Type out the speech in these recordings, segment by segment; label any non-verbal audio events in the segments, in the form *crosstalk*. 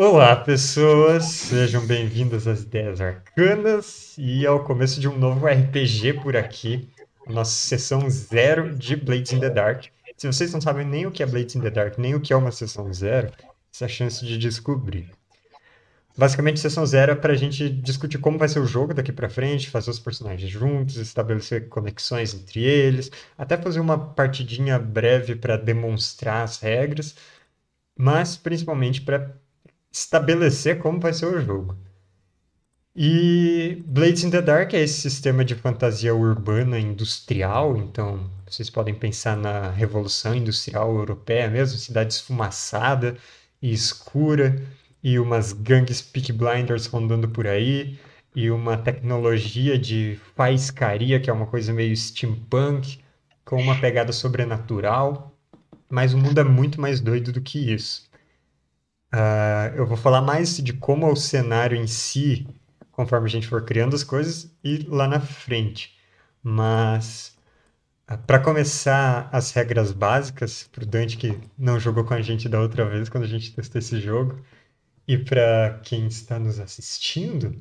Olá, pessoas! Sejam bem-vindos às Ideias Arcanas e ao começo de um novo RPG por aqui, nossa sessão zero de Blades in the Dark. Se vocês não sabem nem o que é Blades in the Dark, nem o que é uma sessão zero, essa é a chance de descobrir. Basicamente, sessão zero é para a gente discutir como vai ser o jogo daqui para frente, fazer os personagens juntos, estabelecer conexões entre eles, até fazer uma partidinha breve para demonstrar as regras, mas principalmente para estabelecer como vai ser o jogo. E Blades in the Dark é esse sistema de fantasia urbana industrial, então vocês podem pensar na Revolução Industrial Europeia mesmo, cidade esfumaçada e escura, e umas gangues Peak Blinders rondando por aí, e uma tecnologia de faiscaria, que é uma coisa meio steampunk, com uma pegada sobrenatural, mas o mundo é muito mais doido do que isso. Uh, eu vou falar mais de como é o cenário em si, conforme a gente for criando as coisas, e lá na frente. Mas, uh, ah, para começar as regras básicas, para o Dante que não jogou com a gente da outra vez, quando a gente testou esse jogo, e para quem está nos assistindo,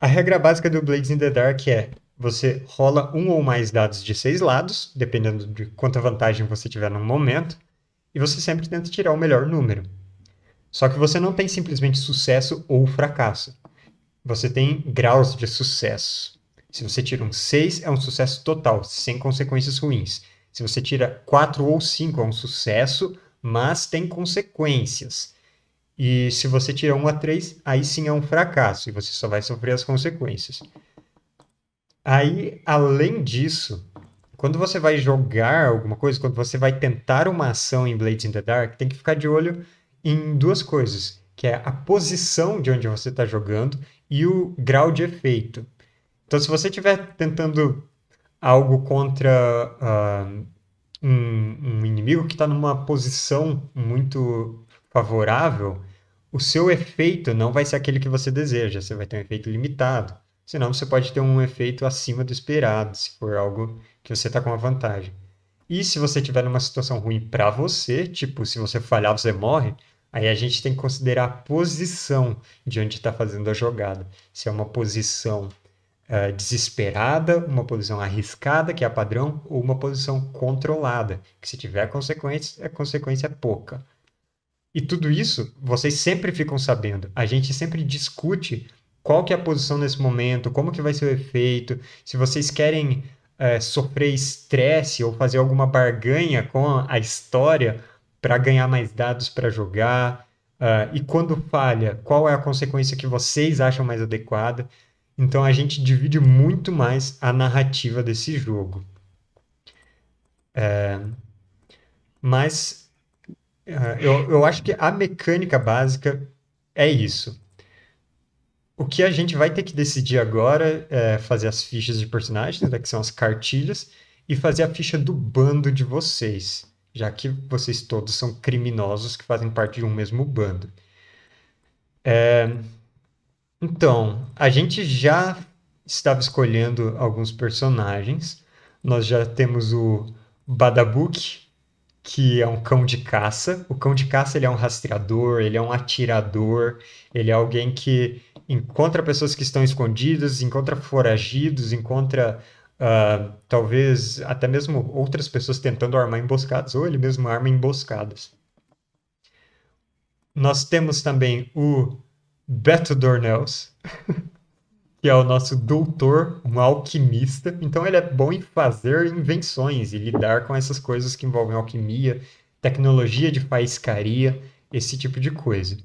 a regra básica do Blades in the Dark é você rola um ou mais dados de seis lados, dependendo de quanta vantagem você tiver no momento, e você sempre tenta tirar o melhor número. Só que você não tem simplesmente sucesso ou fracasso. Você tem graus de sucesso. Se você tira um 6, é um sucesso total, sem consequências ruins. Se você tira 4 ou 5, é um sucesso, mas tem consequências. E se você tira 1 a 3, aí sim é um fracasso e você só vai sofrer as consequências. Aí, além disso, quando você vai jogar alguma coisa, quando você vai tentar uma ação em Blades in the Dark, tem que ficar de olho em duas coisas, que é a posição de onde você está jogando e o grau de efeito. Então, se você estiver tentando algo contra uh, um, um, inimigo que está numa posição muito favorável, o seu efeito não vai ser aquele que você deseja, você vai ter um efeito limitado. Senão, você pode ter um efeito acima do esperado, se for algo que você está com uma vantagem. E se você estiver numa situação ruim para você, tipo, se você falhar, você morre, aí a gente tem que considerar a posição de onde está fazendo a jogada. Se é uma posição uh, desesperada, uma posição arriscada, que é a padrão, ou uma posição controlada, que se tiver consequência, a consequência é pouca. E tudo isso vocês sempre ficam sabendo. A gente sempre discute qual que é a posição nesse momento, como que vai ser o efeito, se vocês querem é, sofrer estresse ou fazer alguma barganha com a história para ganhar mais dados para jogar. Uh, e quando falha, qual é a consequência que vocês acham mais adequada? Então a gente divide muito mais a narrativa desse jogo. É, mas uh, eu, eu acho que a mecânica básica é isso. O que a gente vai ter que decidir agora é fazer as fichas de personagens, né, que são as cartilhas, e fazer a ficha do bando de vocês, já que vocês todos são criminosos que fazem parte de um mesmo bando. É... Então, a gente já estava escolhendo alguns personagens. Nós já temos o Badabuk, que é um cão de caça. O cão de caça ele é um rastreador, ele é um atirador, ele é alguém que encontra pessoas que estão escondidas, encontra foragidos, encontra uh, talvez até mesmo outras pessoas tentando armar emboscadas, ou ele mesmo arma emboscadas. Nós temos também o Beto Dornels, *laughs* que é o nosso doutor, um alquimista. Então ele é bom em fazer invenções e lidar com essas coisas que envolvem alquimia, tecnologia de faiscaria, esse tipo de coisa.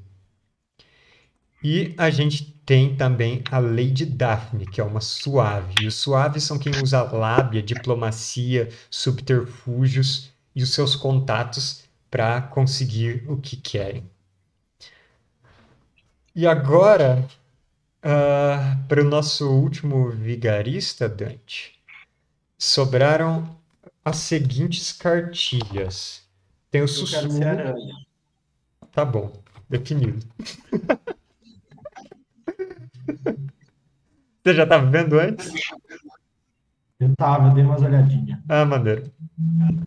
E a gente tem também a Lady Daphne, que é uma suave. E os suaves são quem usa lábia, diplomacia, subterfúgios e os seus contatos para conseguir o que querem. E agora, uh, para o nosso último vigarista, Dante, sobraram as seguintes cartilhas. Tem o sussurro. Tá bom, definido. *laughs* Você já estava vendo antes? Eu estava, dei umas olhadinhas. Ah, maneiro.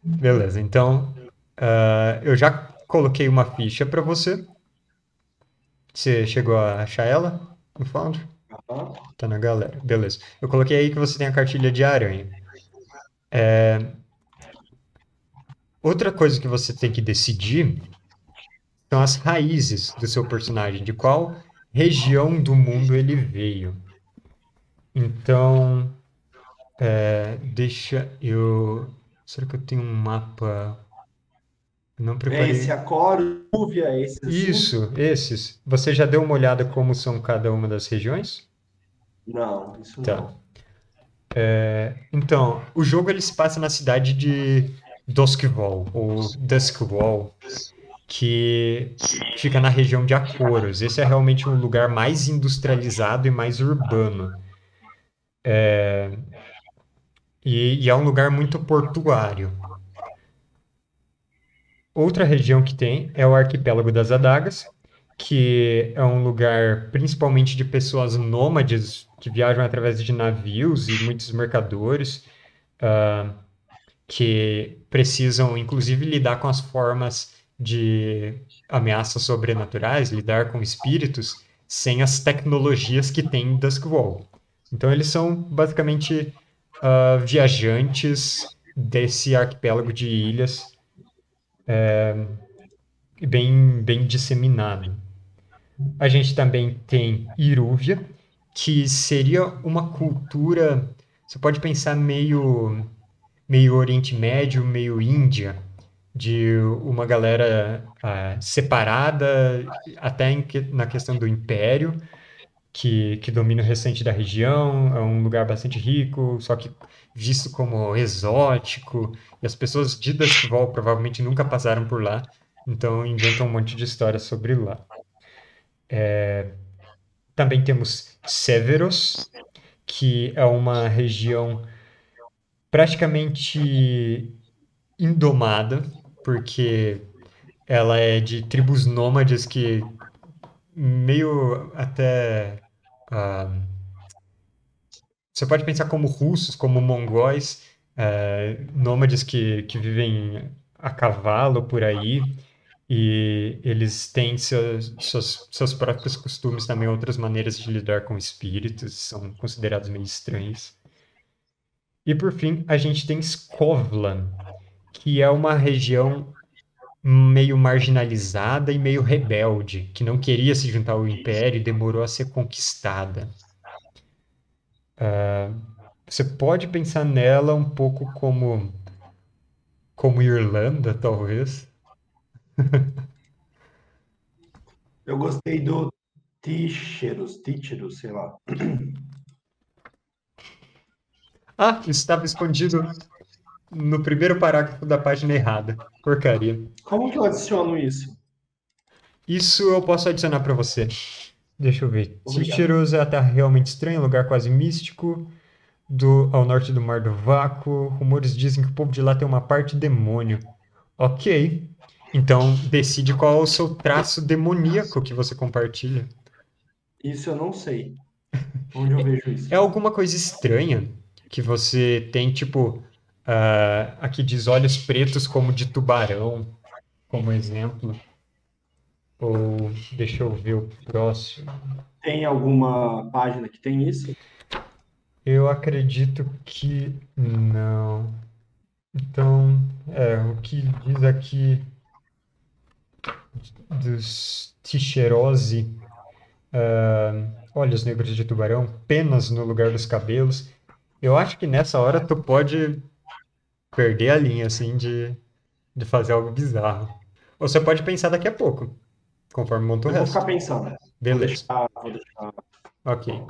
Beleza, então uh, eu já coloquei uma ficha para você. Você chegou a achar ela no Foundry? Tá na galera. Beleza. Eu coloquei aí que você tem a cartilha de aranha. É, Outra coisa que você tem que decidir são as raízes do seu personagem, de qual região do mundo ele veio. Então, é, deixa eu. Será que eu tenho um mapa? Não É preparei. esse Acoro, Rúvia, esse assim? Isso, esses. Você já deu uma olhada como são cada uma das regiões? Não, isso Tá. não. É, então, o jogo ele se passa na cidade de Duskwall, ou Duskwall, que fica na região de Akoros. Esse é realmente um lugar mais industrializado e mais urbano. É, e, e é um lugar muito portuário. Outra região que tem é o Arquipélago das Adagas, que é um lugar principalmente de pessoas nômades que viajam através de navios e muitos mercadores, ah, que precisam, inclusive, lidar com as formas de ameaças sobrenaturais, lidar com espíritos, sem as tecnologias que tem em Duskwall. Então, eles são basicamente ah, viajantes desse arquipélago de ilhas bem, bem disseminado. A gente também tem Irúvia, que seria uma cultura, você pode pensar meio, meio Oriente Médio, meio Índia, de uma galera ah, separada, até que- na questão do império, que, que domina o restante da região, é um lugar bastante rico, só que visto como exótico, e as pessoas de Duskwall provavelmente nunca passaram por lá, então inventam um monte de histórias sobre lá. Também temos Severos, que é uma região praticamente indomada, porque ela é de tribos nômades que meio até ah, você pode pensar como russos, como mongóis, eh, nômades que, que vivem a cavalo por aí, e eles têm seus, seus, seus próprios costumes também, outras maneiras de lidar com espíritos, são considerados meio estranhos. E por fim, a gente tem Skovlan, que é uma região meio marginalizada e meio rebelde, que não queria se juntar ao Império e demorou a ser conquistada. Ah, você pode pensar nela um pouco como, como Irlanda, talvez. *laughs* Eu gostei do Tícheros, Tícheros, sei lá. Ah, estava escondido no primeiro parágrafo da página errada. Porcaria. Como que eu adiciono isso? Isso eu posso adicionar para você. Deixa eu ver. Tícheros é a terra realmente estranha, um lugar quase místico, do, ao norte do Mar do Vácuo. Rumores dizem que o povo de lá tem uma parte demônio. Ok. Então decide qual é o seu traço demoníaco que você compartilha. Isso eu não sei. Onde eu vejo isso? É alguma coisa estranha que você tem, tipo, ah, aqui diz olhos pretos como de tubarão, como exemplo. Ou deixa eu ver o próximo. Tem alguma página que tem isso? Eu acredito que não. Então, é, o que diz aqui dos Ticherose, ah, olhos negros de tubarão, penas no lugar dos cabelos. Eu acho que nessa hora tu pode perder a linha, assim, de, de fazer algo bizarro. Ou você pode pensar daqui a pouco, conforme monta o Eu vou resto. ficar pensando. Vou Beleza. deixar, vou deixar. Ok.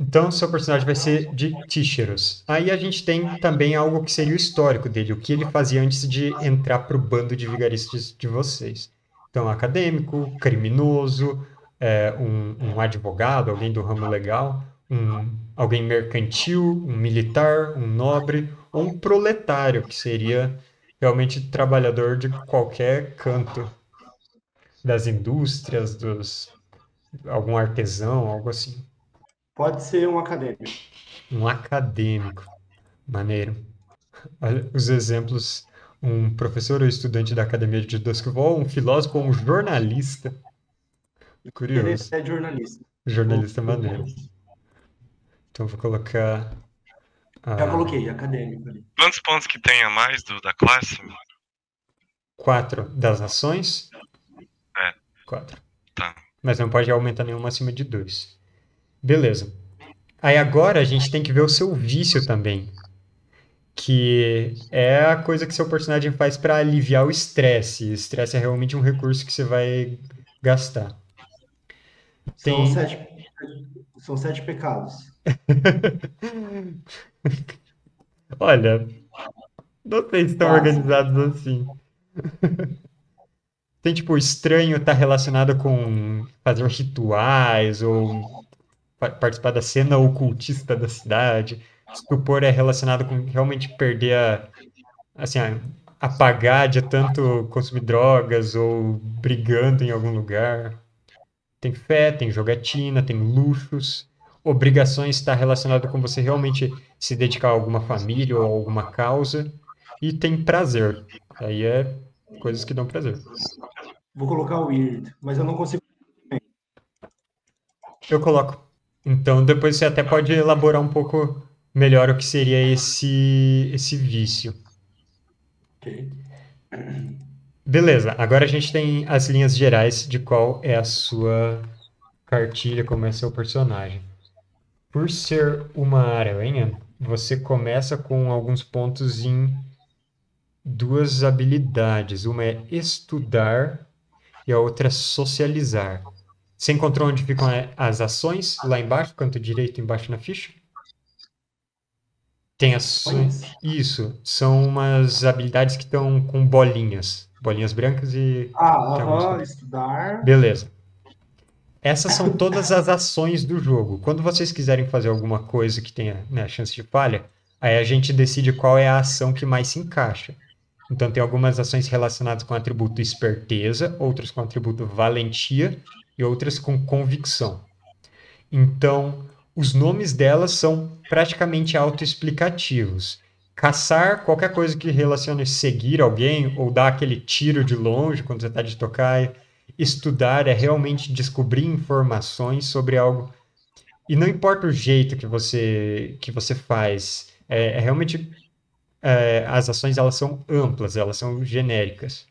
Então, seu personagem vai ser de Tícheros. Aí a gente tem também algo que seria o histórico dele, o que ele fazia antes de entrar para o bando de vigaristas de vocês. Então, acadêmico, criminoso, é, um, um advogado, alguém do ramo legal, um, alguém mercantil, um militar, um nobre, um proletário, que seria realmente trabalhador de qualquer canto das indústrias, dos algum artesão, algo assim. Pode ser um acadêmico. Um acadêmico. Maneiro. Os exemplos. Um professor ou estudante da Academia de Duskwall, um filósofo ou um jornalista. Ele Curioso. é jornalista. Jornalista maneiro. Então vou colocar. Já ah, coloquei, acadêmico ali. Quantos pontos que tem a mais do, da classe? quatro das ações. É. Quatro. Tá. Mas não pode aumentar nenhuma acima de dois. Beleza. Aí agora a gente tem que ver o seu vício também. Que é a coisa que seu personagem faz para aliviar o estresse. O estresse é realmente um recurso que você vai gastar. São Tem- sete, são sete pecados. *laughs* *laughs* Olha, não sei se estão Quase. organizados assim. Tem tipo, estranho tá relacionado com fazer rituais ou pa- participar da cena ocultista da cidade. Estupor é relacionado com realmente perder a, assim, a, apagar de tanto consumir drogas ou brigando em algum lugar. Tem fé, tem jogatina, tem luxos. Obrigações está relacionado com você realmente se dedicar a alguma família ou a alguma causa. E tem prazer. Aí é coisas que dão prazer. Vou colocar o weird, mas eu não consigo. Eu coloco. Então depois você até pode elaborar um pouco melhor o que seria esse, esse vício. Ok. Beleza, agora a gente tem as linhas gerais de qual é a sua cartilha, como é seu personagem. Por ser uma aranha, você começa com alguns pontos em duas habilidades. Uma é estudar e a outra é socializar. Você encontrou onde ficam eh, as ações? Lá embaixo, canto direito, embaixo na ficha? Tem ações. Isso, são umas habilidades que estão com bolinhas. Bolinhas brancas e. Ah, aham, estudar. Beleza. Essas são todas as ações do jogo. Quando vocês quiserem fazer alguma coisa que tenha né, chance de falha, aí a gente decide qual é a ação que mais se encaixa. Então tem algumas ações relacionadas com o atributo esperteza, outras com o atributo valentia e outras com convicção. Então, os nomes delas são praticamente autoexplicativos. Caçar qualquer coisa que relacione seguir alguém ou dar aquele tiro de longe quando você está de tocaia. Estudar é realmente descobrir informações sobre algo. E não importa o jeito que você, que você faz, é, é realmente é, as ações elas são amplas, elas são genéricas.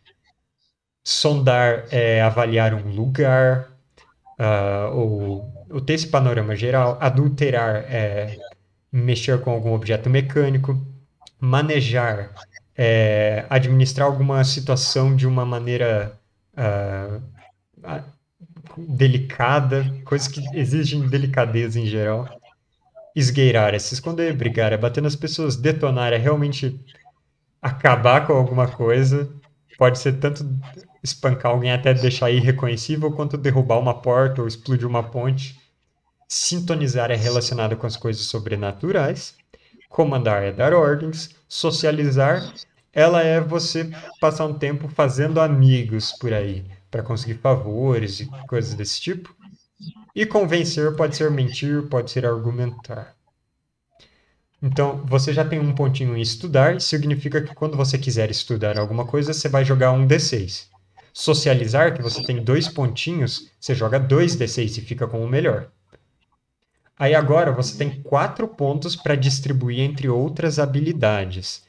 Sondar é avaliar um lugar, ah, ou, ou ter esse panorama geral. Adulterar é mexer com algum objeto mecânico. Manejar é administrar alguma situação de uma maneira ah, delicada, coisas que exigem delicadeza em geral. Esgueirar é se esconder, brigar é bater nas pessoas, detonar é realmente acabar com alguma coisa. Pode ser tanto espancar alguém até deixar irreconhecível, quanto derrubar uma porta ou explodir uma ponte. Sintonizar é relacionado com as coisas sobrenaturais. Comandar é dar ordens. Socializar, ela é você passar um tempo fazendo amigos por aí, para conseguir favores e coisas desse tipo. E convencer pode ser mentir, pode ser argumentar. Então, você já tem um pontinho em estudar, significa que quando você quiser estudar alguma coisa, você vai jogar um D6. Socializar, que você tem dois pontinhos, você joga dois D6 e fica com o melhor. Aí agora você tem quatro pontos para distribuir entre outras habilidades.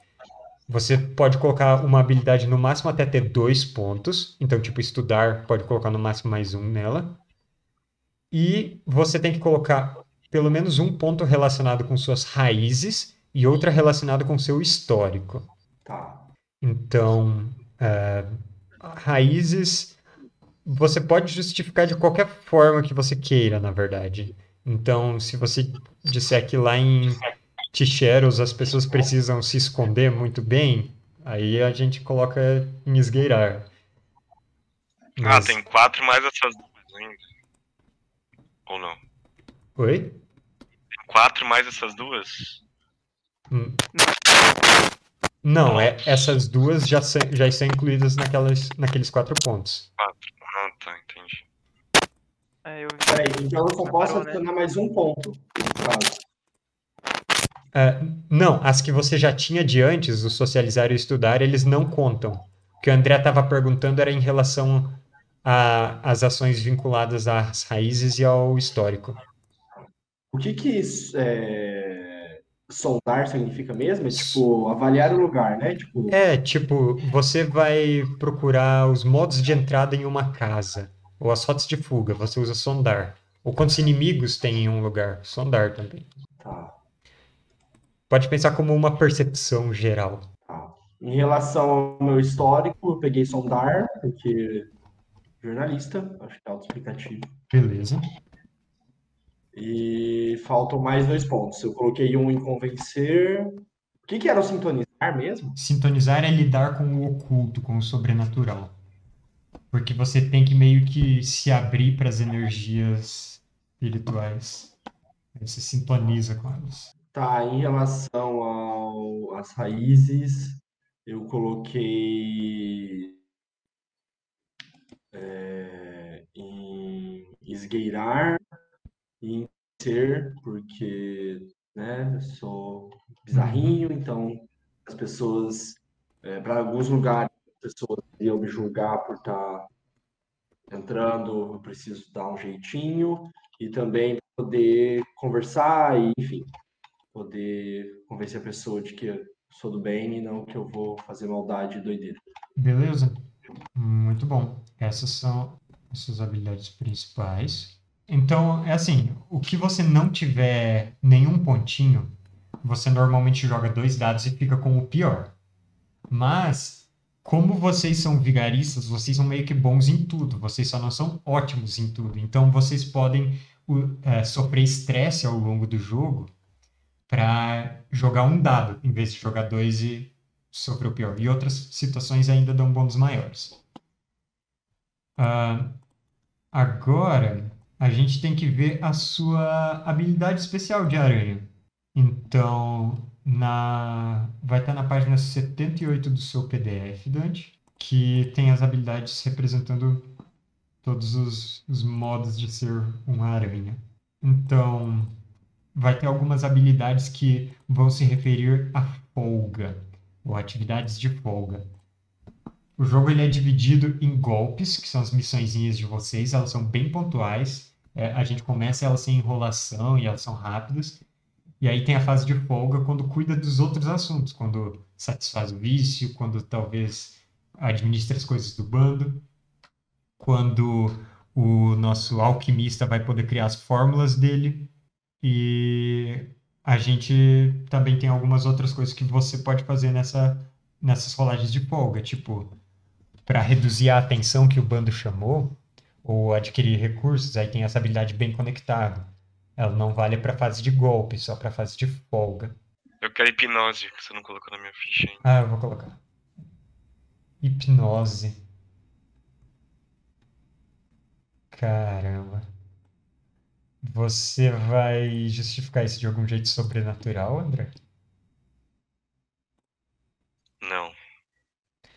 Você pode colocar uma habilidade no máximo até ter dois pontos. Então, tipo, estudar, pode colocar no máximo mais um nela. E você tem que colocar pelo menos um ponto relacionado com suas raízes e outra relacionado com seu histórico. Tá. Então, é, raízes você pode justificar de qualquer forma que você queira, na verdade. Então, se você disser que lá em Ticheros as pessoas precisam se esconder muito bem, aí a gente coloca em esgueirar. Ah, Mas- tem quatro mais essas duas ainda. Ou não? Oi? Tem quatro mais essas duas? Hum. Não, é, essas duas já, são- já estão incluídas naquelas, naqueles quatro pontos. Quatro. Ah, tá, entendi. É, eu. Peraí, então eu só posso né? adicionar mais um ponto. no É, não, as que você já tinha de antes, o socializar e o estudar, eles não contam. O que o André estava perguntando era em relação as ações vinculadas às raízes e ao histórico. O que que é, sondar significa mesmo? É tipo avaliar o lugar, né? Tipo, É, tipo, você vai procurar os modos de entrada em uma casa, ou as rotas de fuga, você usa sondar. Ou quantos inimigos tem em um lugar, sondar também. tá, Pode pensar como uma percepção geral. tá. Em relação ao meu histórico, eu peguei sondar, porque jornalista, acho que é autoexplicativo. Beleza. E faltam mais dois pontos. Eu coloquei um em convencer. O que que era o sintonizar mesmo? Sintonizar é lidar com o oculto, com o sobrenatural. Porque você tem que meio que se abrir para as energias espirituais. Você sintoniza com elas. Tá, em relação ao, às raízes, eu coloquei é, em esgueirar e em ser, porque, né, eu sou bizarrinho, então as pessoas, para alguns lugares, as pessoas iam me julgar por estar entrando, eu preciso dar um jeitinho e também poder conversar e, enfim, poder convencer a pessoa de que eu sou do bem e não que eu vou fazer maldade e doideira. Beleza? Muito bom. Essas são as suas habilidades principais. Então, é assim, o que você não tiver nenhum pontinho, você normalmente joga dois dados e fica com o pior. Mas, como vocês são vigaristas, vocês são meio que bons em tudo. Vocês só não são ótimos em tudo. Então, vocês podem é, sofrer estresse ao longo do jogo para jogar um dado, em vez de jogar dois e sofrer o pior. E outras situações ainda dão bônus maiores. Ah, agora, a gente tem que ver a sua habilidade especial de aranha. Então, na... vai estar na página 78 do seu PDF, Dante, que tem as habilidades representando todos os, os modos de ser uma aranha. Então, vai ter algumas habilidades que vão se referir à folga, ou atividades de folga. O jogo ele é dividido em golpes, que são as missõezinhas de vocês, elas são bem pontuais. É, a gente começa elas sem enrolação e elas são rápidas. E aí tem a fase de folga quando cuida dos outros assuntos, quando satisfaz o vício, quando talvez administra as coisas do bando, quando o nosso alquimista vai poder criar as fórmulas dele. E a gente também tem algumas outras coisas que você pode fazer nessa, nessas rolagens de folga, tipo, para reduzir a atenção que o bando chamou, ou adquirir recursos, aí tem essa habilidade bem conectada. Ela não vale para fase de golpe, só para fase de folga. Eu quero hipnose, que você não colocou na minha ficha ainda. Ah, eu vou colocar. Hipnose. Caramba. Você vai justificar isso de algum jeito sobrenatural, André? Não.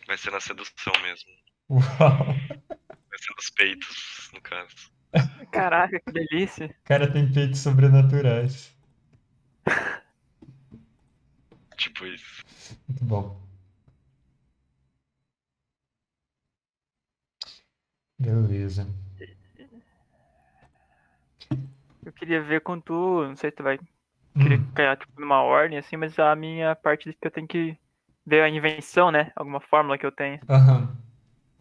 Vai ser na sedução mesmo. Uau! Vai ser nos peitos, no caso. Caraca, que delícia. O cara tem peitos sobrenaturais. *laughs* Tipo isso. Muito bom. Beleza. Eu queria ver com tu, não sei se tu vai querer Hum, tipo numa ordem assim, mas a minha parte que eu tenho que ver a invenção, né? Alguma fórmula que eu tenho. aham.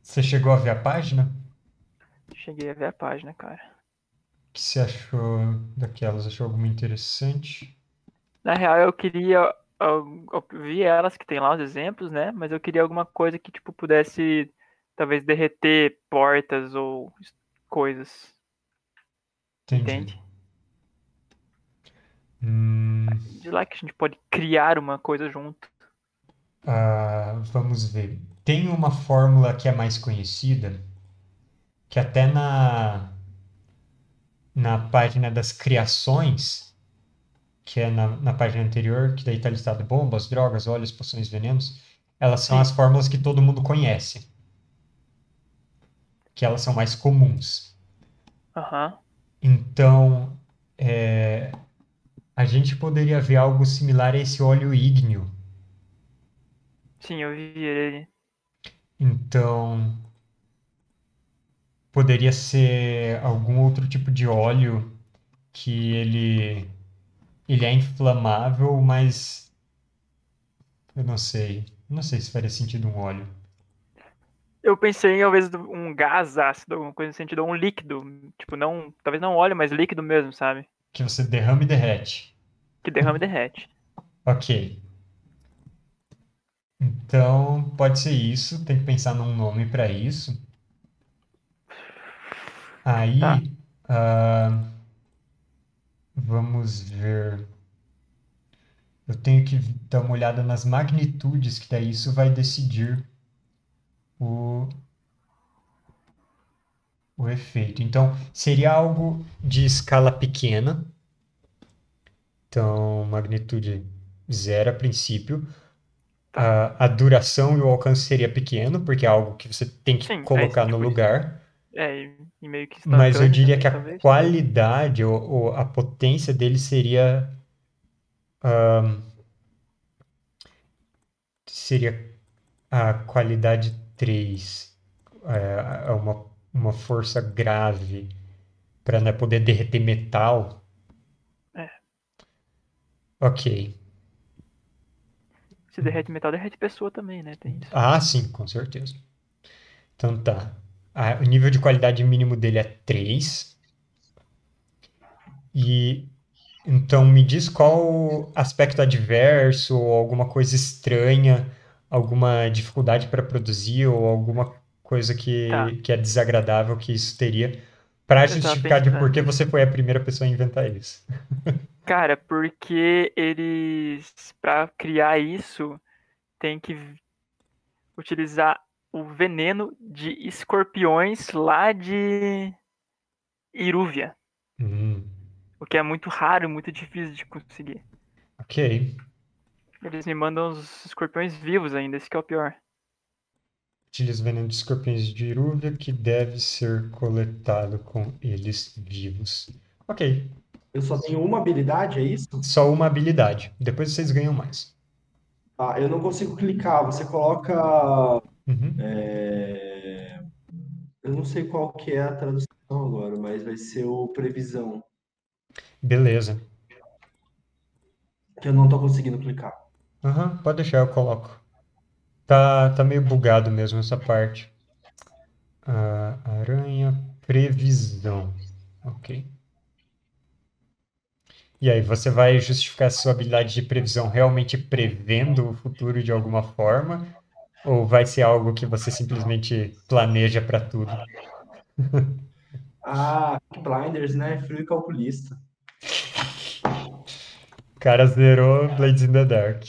Você chegou a ver a página? Cheguei a ver a página, cara. O que você achou daquelas? Achou alguma interessante? Na real, eu queria. Eu, eu vi elas que tem lá os exemplos, né? Mas eu queria alguma coisa que, tipo, pudesse talvez derreter portas ou coisas. Entendi. Entende? Hum, De lá que a gente pode criar uma coisa junto. ah, vamos ver. Tem uma fórmula que é mais conhecida, que até na, na página das criações, que é na, na página anterior, que daí está listado bombas, drogas, óleos, poções, venenos, elas são Sim. as fórmulas que todo mundo conhece, que elas são mais comuns. Aham. Então, é, a gente poderia ver algo similar a esse óleo ígneo. Sim, eu vi ele. Então, poderia ser algum outro tipo de óleo que ele ele é inflamável, mas eu não sei. Não sei se faria sentido um óleo. Eu pensei em talvez um gás ácido, alguma coisa nesse sentido, ou um líquido. Tipo, não. Talvez não óleo, mas líquido mesmo, sabe? Que você derrama e derrete. Que derrama e derrete. Ok. Então, pode ser isso. Tem que pensar num nome para isso. Aí, Tá. ah, vamos ver. Eu tenho que dar uma olhada nas magnitudes, que daí isso vai decidir o, o efeito. Então, seria algo de escala pequena. Então, magnitude zero a princípio. A, a duração e o alcance seria pequeno, porque é algo que você tem que Sim, é colocar no tipo lugar. É, e, meio que Mas eu diria também, que a talvez. qualidade ou, ou a potência dele seria ahn, seria a qualidade 3, é, uma, uma força grave para né, poder derreter metal. É. Ok. Se derrete metal, derrete pessoa também, né? Tem isso. Ah, sim, com certeza. Então tá. Ah, o nível de qualidade mínimo dele é 3. E então me diz qual aspecto adverso ou alguma coisa estranha, alguma dificuldade para produzir ou alguma coisa que, Tá. que é desagradável que isso teria para justificar de por que você foi a primeira pessoa a inventar isso. *laughs* Cara, porque eles, pra criar isso, tem que utilizar o veneno de escorpiões lá de Irúvia, Hum, o que é muito raro e muito difícil de conseguir. ok. Eles me mandam os escorpiões vivos ainda, esse que é o pior. Utiliza veneno de escorpiões de Irúvia que deve ser coletado com eles vivos. Ok. Eu só tenho uma habilidade, é isso? Só uma habilidade. Depois vocês ganham mais. Ah, eu não consigo clicar. Você coloca. Uhum. é, Eu não sei qual que é a tradução agora, mas vai ser o previsão. Beleza. Que eu não tô conseguindo clicar. Aham, pode deixar, eu coloco. Tá, tá meio bugado mesmo essa parte. Ah, aranha, previsão. Ok. E aí, você vai justificar sua habilidade de previsão realmente prevendo o futuro de alguma forma? Ou vai ser algo que você simplesmente planeja para tudo? *laughs* Ah, Blinders, né? Frio e calculista. O cara zerou Blades in the Dark.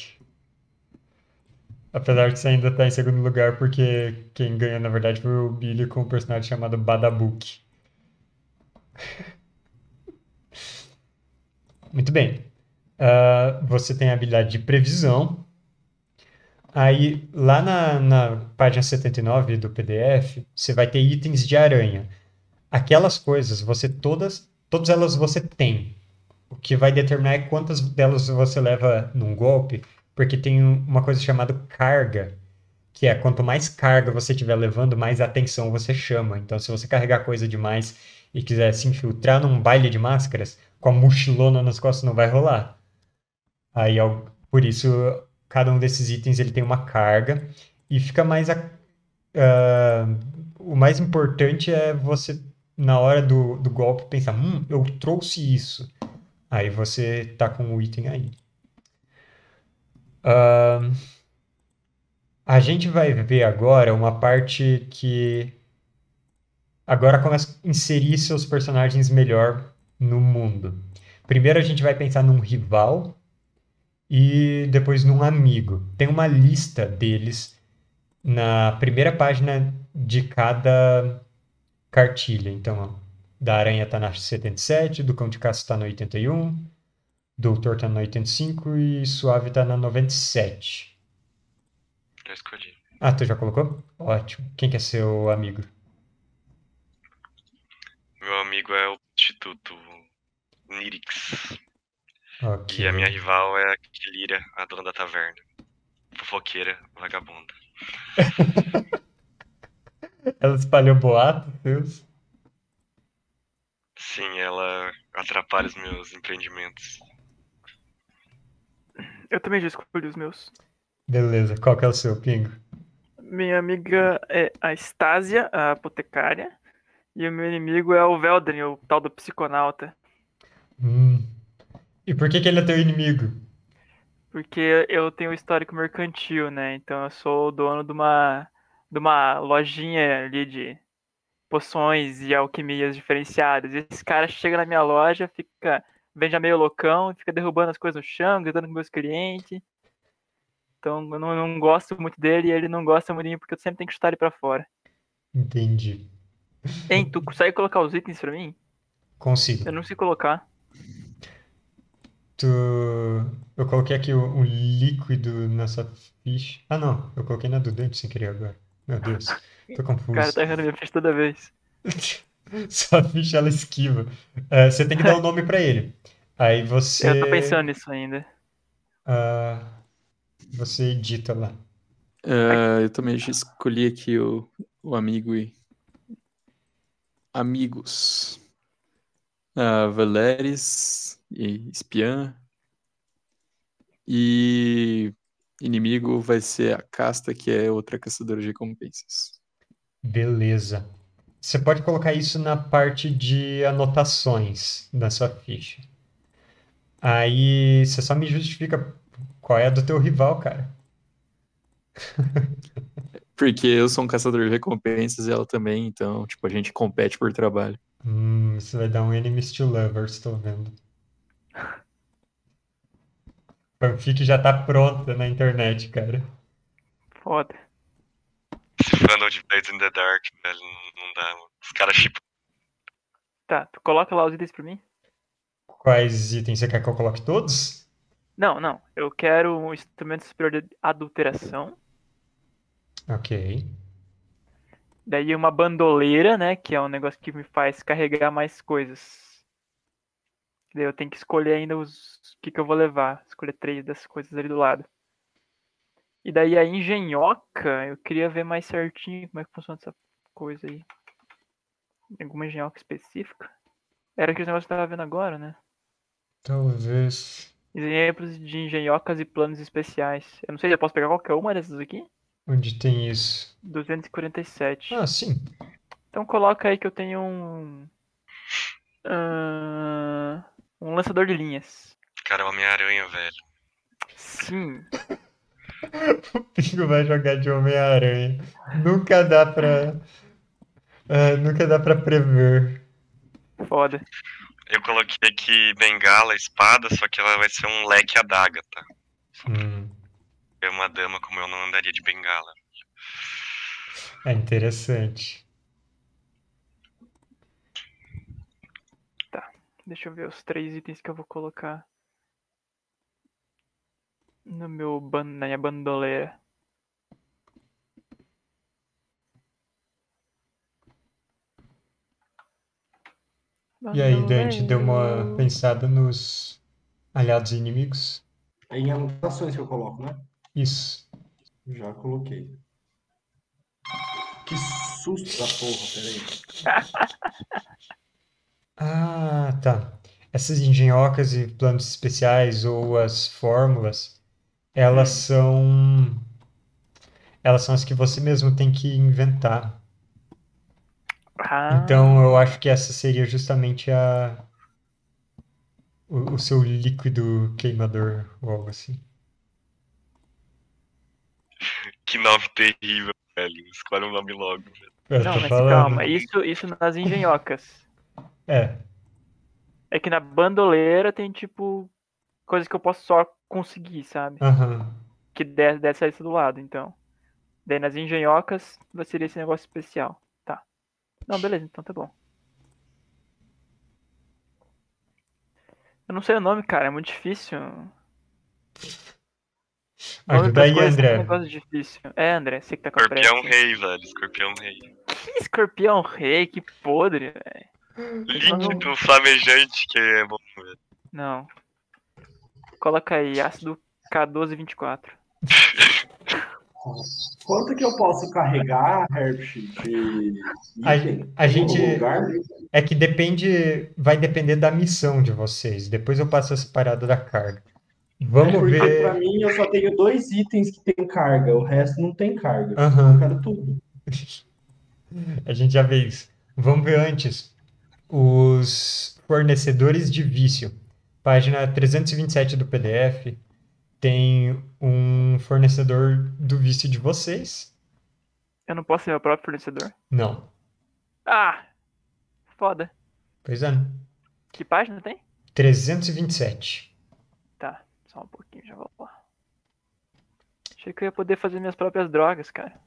Apesar de você ainda estar em segundo lugar, porque quem ganhou, na verdade, foi o Billy com um personagem chamado Badabook. *laughs* Muito bem. Ah, você tem a habilidade de previsão. Aí, lá na, na página 79 do PDF, você vai ter itens de aranha. Aquelas coisas, você todas, todas elas você tem. O que vai determinar é quantas delas você leva num golpe, porque tem um- uma coisa chamada carga, que é quanto mais carga você estiver levando, mais atenção você chama. Então, se você carregar coisa demais e quiser se infiltrar num baile de máscaras, com a mochilona nas costas não vai rolar. Aí, por isso, cada um desses itens ele tem uma carga e fica mais a- ah, o mais importante é você na hora do, do golpe pensar, hum, eu trouxe isso. Aí você tá com o item aí. Ahn, a gente vai ver agora uma parte que agora começa a inserir seus personagens melhor no mundo. Primeiro a gente vai pensar num rival e depois num amigo. Tem uma lista deles na primeira página de cada cartilha. Então, da Aranha tá na 77, do Cão de Caça tá no 81, Doutor tá no 85 e Suave tá na 97. Já escolhi. Ah, tu já colocou? Ótimo. Quem que é seu amigo? Meu amigo é o Instituto Nirix. Ok. E a minha rival é a Kilira, a dona da taverna. Fofoqueira, vagabunda. *laughs* Ela espalhou boatos, Deus. atrapalha os meus empreendimentos. Eu também já escolhi os meus. Beleza, qual que é o seu, Pingo? Minha amiga é a Estásia, a apotecária. E o meu inimigo é o Veldrin, o tal do psiconauta. Hum. E por que que ele é teu inimigo? Porque eu tenho um histórico mercantil, né? Então eu sou o dono de uma, de uma lojinha ali de poções e alquimias diferenciadas. E esse cara chega na minha loja, fica, vende meio loucão, fica derrubando as coisas no chão, gritando com meus clientes. Então eu não, não gosto muito dele e ele não gosta muito de mim porque eu sempre tenho que chutar ele pra fora. Entendi. Hein, tu consegue colocar os itens pra mim? Consigo. Eu não sei colocar. Tu... Eu coloquei aqui um líquido nessa ficha. Ah, não. Eu coloquei na do dente sem querer agora. Meu Deus. Tô O cara confuso. tá errando minha ficha toda vez. *laughs* *laughs* Sua ficha, ela esquiva. É, você tem que dar o nome pra ele. Aí você... Eu tô pensando nisso ainda. ah, você edita lá. Ah, eu também já escolhi aqui o, o amigo e amigos. Ah, Valeris e espiã. E inimigo vai ser a casta, que é outra caçadora de recompensas. Beleza. Você pode colocar isso na parte de anotações da sua ficha. Aí você só me justifica qual é a do teu rival, cara. *laughs* Porque eu sou um caçador de recompensas e ela também, então, tipo, a gente compete por trabalho. Hum, isso vai dar um Enemies to Lovers, tô vendo. *laughs* Fanfic já tá pronta na internet, cara. Foda. Fandom de Blades in the Dark, velho, não, não dá, mano. Os caras chipam. Tá, tu coloca lá os itens pra mim? Quais itens você quer que eu coloque todos? Não, não. Eu quero um instrumento superior de adulteração. Ok. Daí uma bandoleira, né? Que é um negócio que me faz carregar mais coisas. Daí eu tenho que escolher ainda os o que, que eu vou levar. Escolher três dessas coisas ali do lado. E daí a engenhoca, eu queria ver mais certinho como é que funciona essa coisa aí. Alguma engenhoca específica? Era aquele negócio que eu tava vendo agora, né? Talvez. Exemplos de engenhocas e planos especiais. Eu não sei se eu posso pegar qualquer uma dessas aqui. Onde tem isso? 247. Ah, sim. Então coloca aí que eu tenho um. ah, um lançador de linhas. Cara, é Homem-Aranha, velho. Sim. O Pingo vai jogar de Homem-Aranha. Nunca dá pra. é, nunca dá pra prever. Foda. Eu coloquei aqui bengala, espada, só que ela vai ser um leque adaga, tá? Hum, É uma dama como eu não andaria de bengala. é interessante. Deixa eu ver os três itens que eu vou colocar. No meu ban... na minha bandoleira. E aí, Dante, deu uma pensada nos aliados e inimigos? É em anotações que eu coloco, né? Isso. Já coloquei. Que susto da porra, peraí. *laughs* Ah, tá. Essas engenhocas e planos especiais ou as fórmulas, elas são elas são as que você mesmo tem que inventar. Ah, Então eu acho que essa seria justamente a o, o seu líquido queimador ou algo assim. *laughs* Que nome terrível, velho. Escolhe um nome logo, velho. Não, mas falando. calma. Isso, isso nas engenhocas. É, É que na bandoleira tem, tipo, coisas que eu posso só conseguir, sabe? aham. Que der, dessa lista do lado, então. Daí nas engenhocas vai ser esse negócio especial. Tá. Não, beleza, então tá bom. Eu não sei o nome, cara, é muito difícil. Ajuda aí, coisas é um André. negócio difícil. É, André, você que tá com a Escorpião pressa. rei, velho. Escorpião rei. Que escorpião rei, que podre, velho. Líquido flamejante, que é bom, velho. Não. Coloca aí, ácido K1224. Quanto que eu posso carregar, Herbst, de A- a gente- lugar? É que depende, vai depender da missão de vocês. Depois eu passo essa parada da carga. Vamos É porque ver. pra mim eu só tenho dois itens que tem carga, o resto não tem carga. Aham. Eu quero tudo. *laughs* A gente já vê isso. Vamos ver antes os fornecedores de vício. Página 327 do PDF tem um fornecedor do vício de vocês. Eu não posso ser meu próprio fornecedor. Não. Ah! Foda. Pois é. Que página tem? 327. Tá, só um pouquinho, já vou lá. Achei que eu ia poder fazer minhas próprias drogas, cara.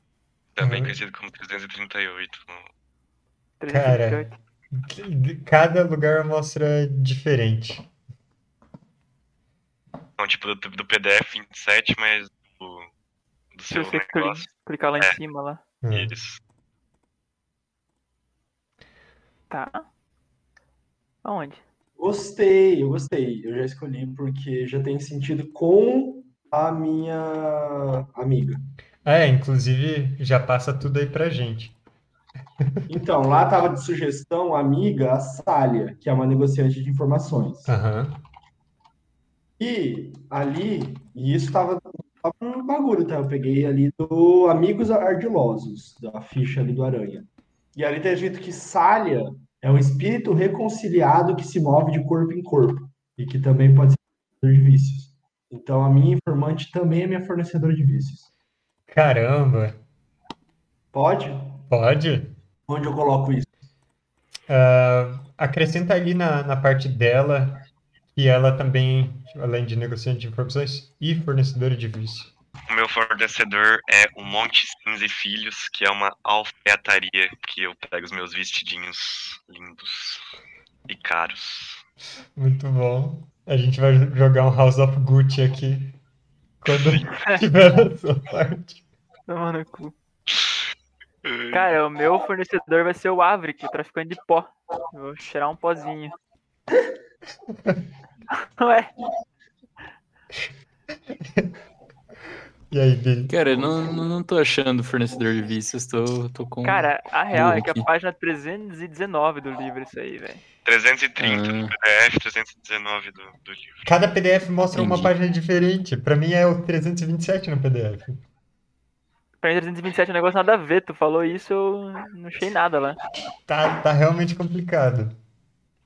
Também Uhum. conhecido como 338. no- Cara. 338. Cada lugar mostra diferente. Não, tipo, do, do PDF 27, mas do, do Se seu você cli- negócio. clicar lá em É. cima lá. Hum. Isso. Tá. Aonde? Gostei, eu gostei. Eu já escolhi porque já tem sentido com a minha amiga. É, inclusive já passa tudo aí pra gente. Então, lá estava de sugestão a amiga, a Sália, que é uma negociante de informações. Aham. E ali, e isso estava no bagulho, tá? Eu peguei ali do Amigos Ardilosos, da ficha ali do Aranha. E ali tem escrito que Sália é um espírito reconciliado que se move de corpo em corpo e que também pode ser fornecedor de vícios. Então, a minha informante também é minha fornecedora de vícios. Caramba. Pode? Pode? Onde eu coloco isso? Ah, acrescenta ali na, na parte dela que ela também, além de negociante de informações e fornecedora de vício. O meu fornecedor é o Monte Cinza e Filhos, que é uma alfaiataria que eu pego os meus vestidinhos lindos e caros. Muito bom. A gente vai jogar um House of Gucci aqui quando *laughs* tiver nessa parte. Toma no cu. Cara, o meu fornecedor vai ser o Avric, o traficante de pó. Eu vou cheirar um pozinho. *laughs* Ué, *laughs* E aí, Billy? Cara, eu não, não, tô achando fornecedor de vícios, tô, tô com. cara, a real é que a página 319 do livro, isso aí, velho. 330 no Ah. PDF, 319 do, do livro. Cada PDF mostra uma Entendi. página diferente. Pra mim é o 327 no PDF. Pra mim, 327 é um negócio nada a ver. Tu falou isso, eu não achei nada lá. Tá, tá realmente complicado.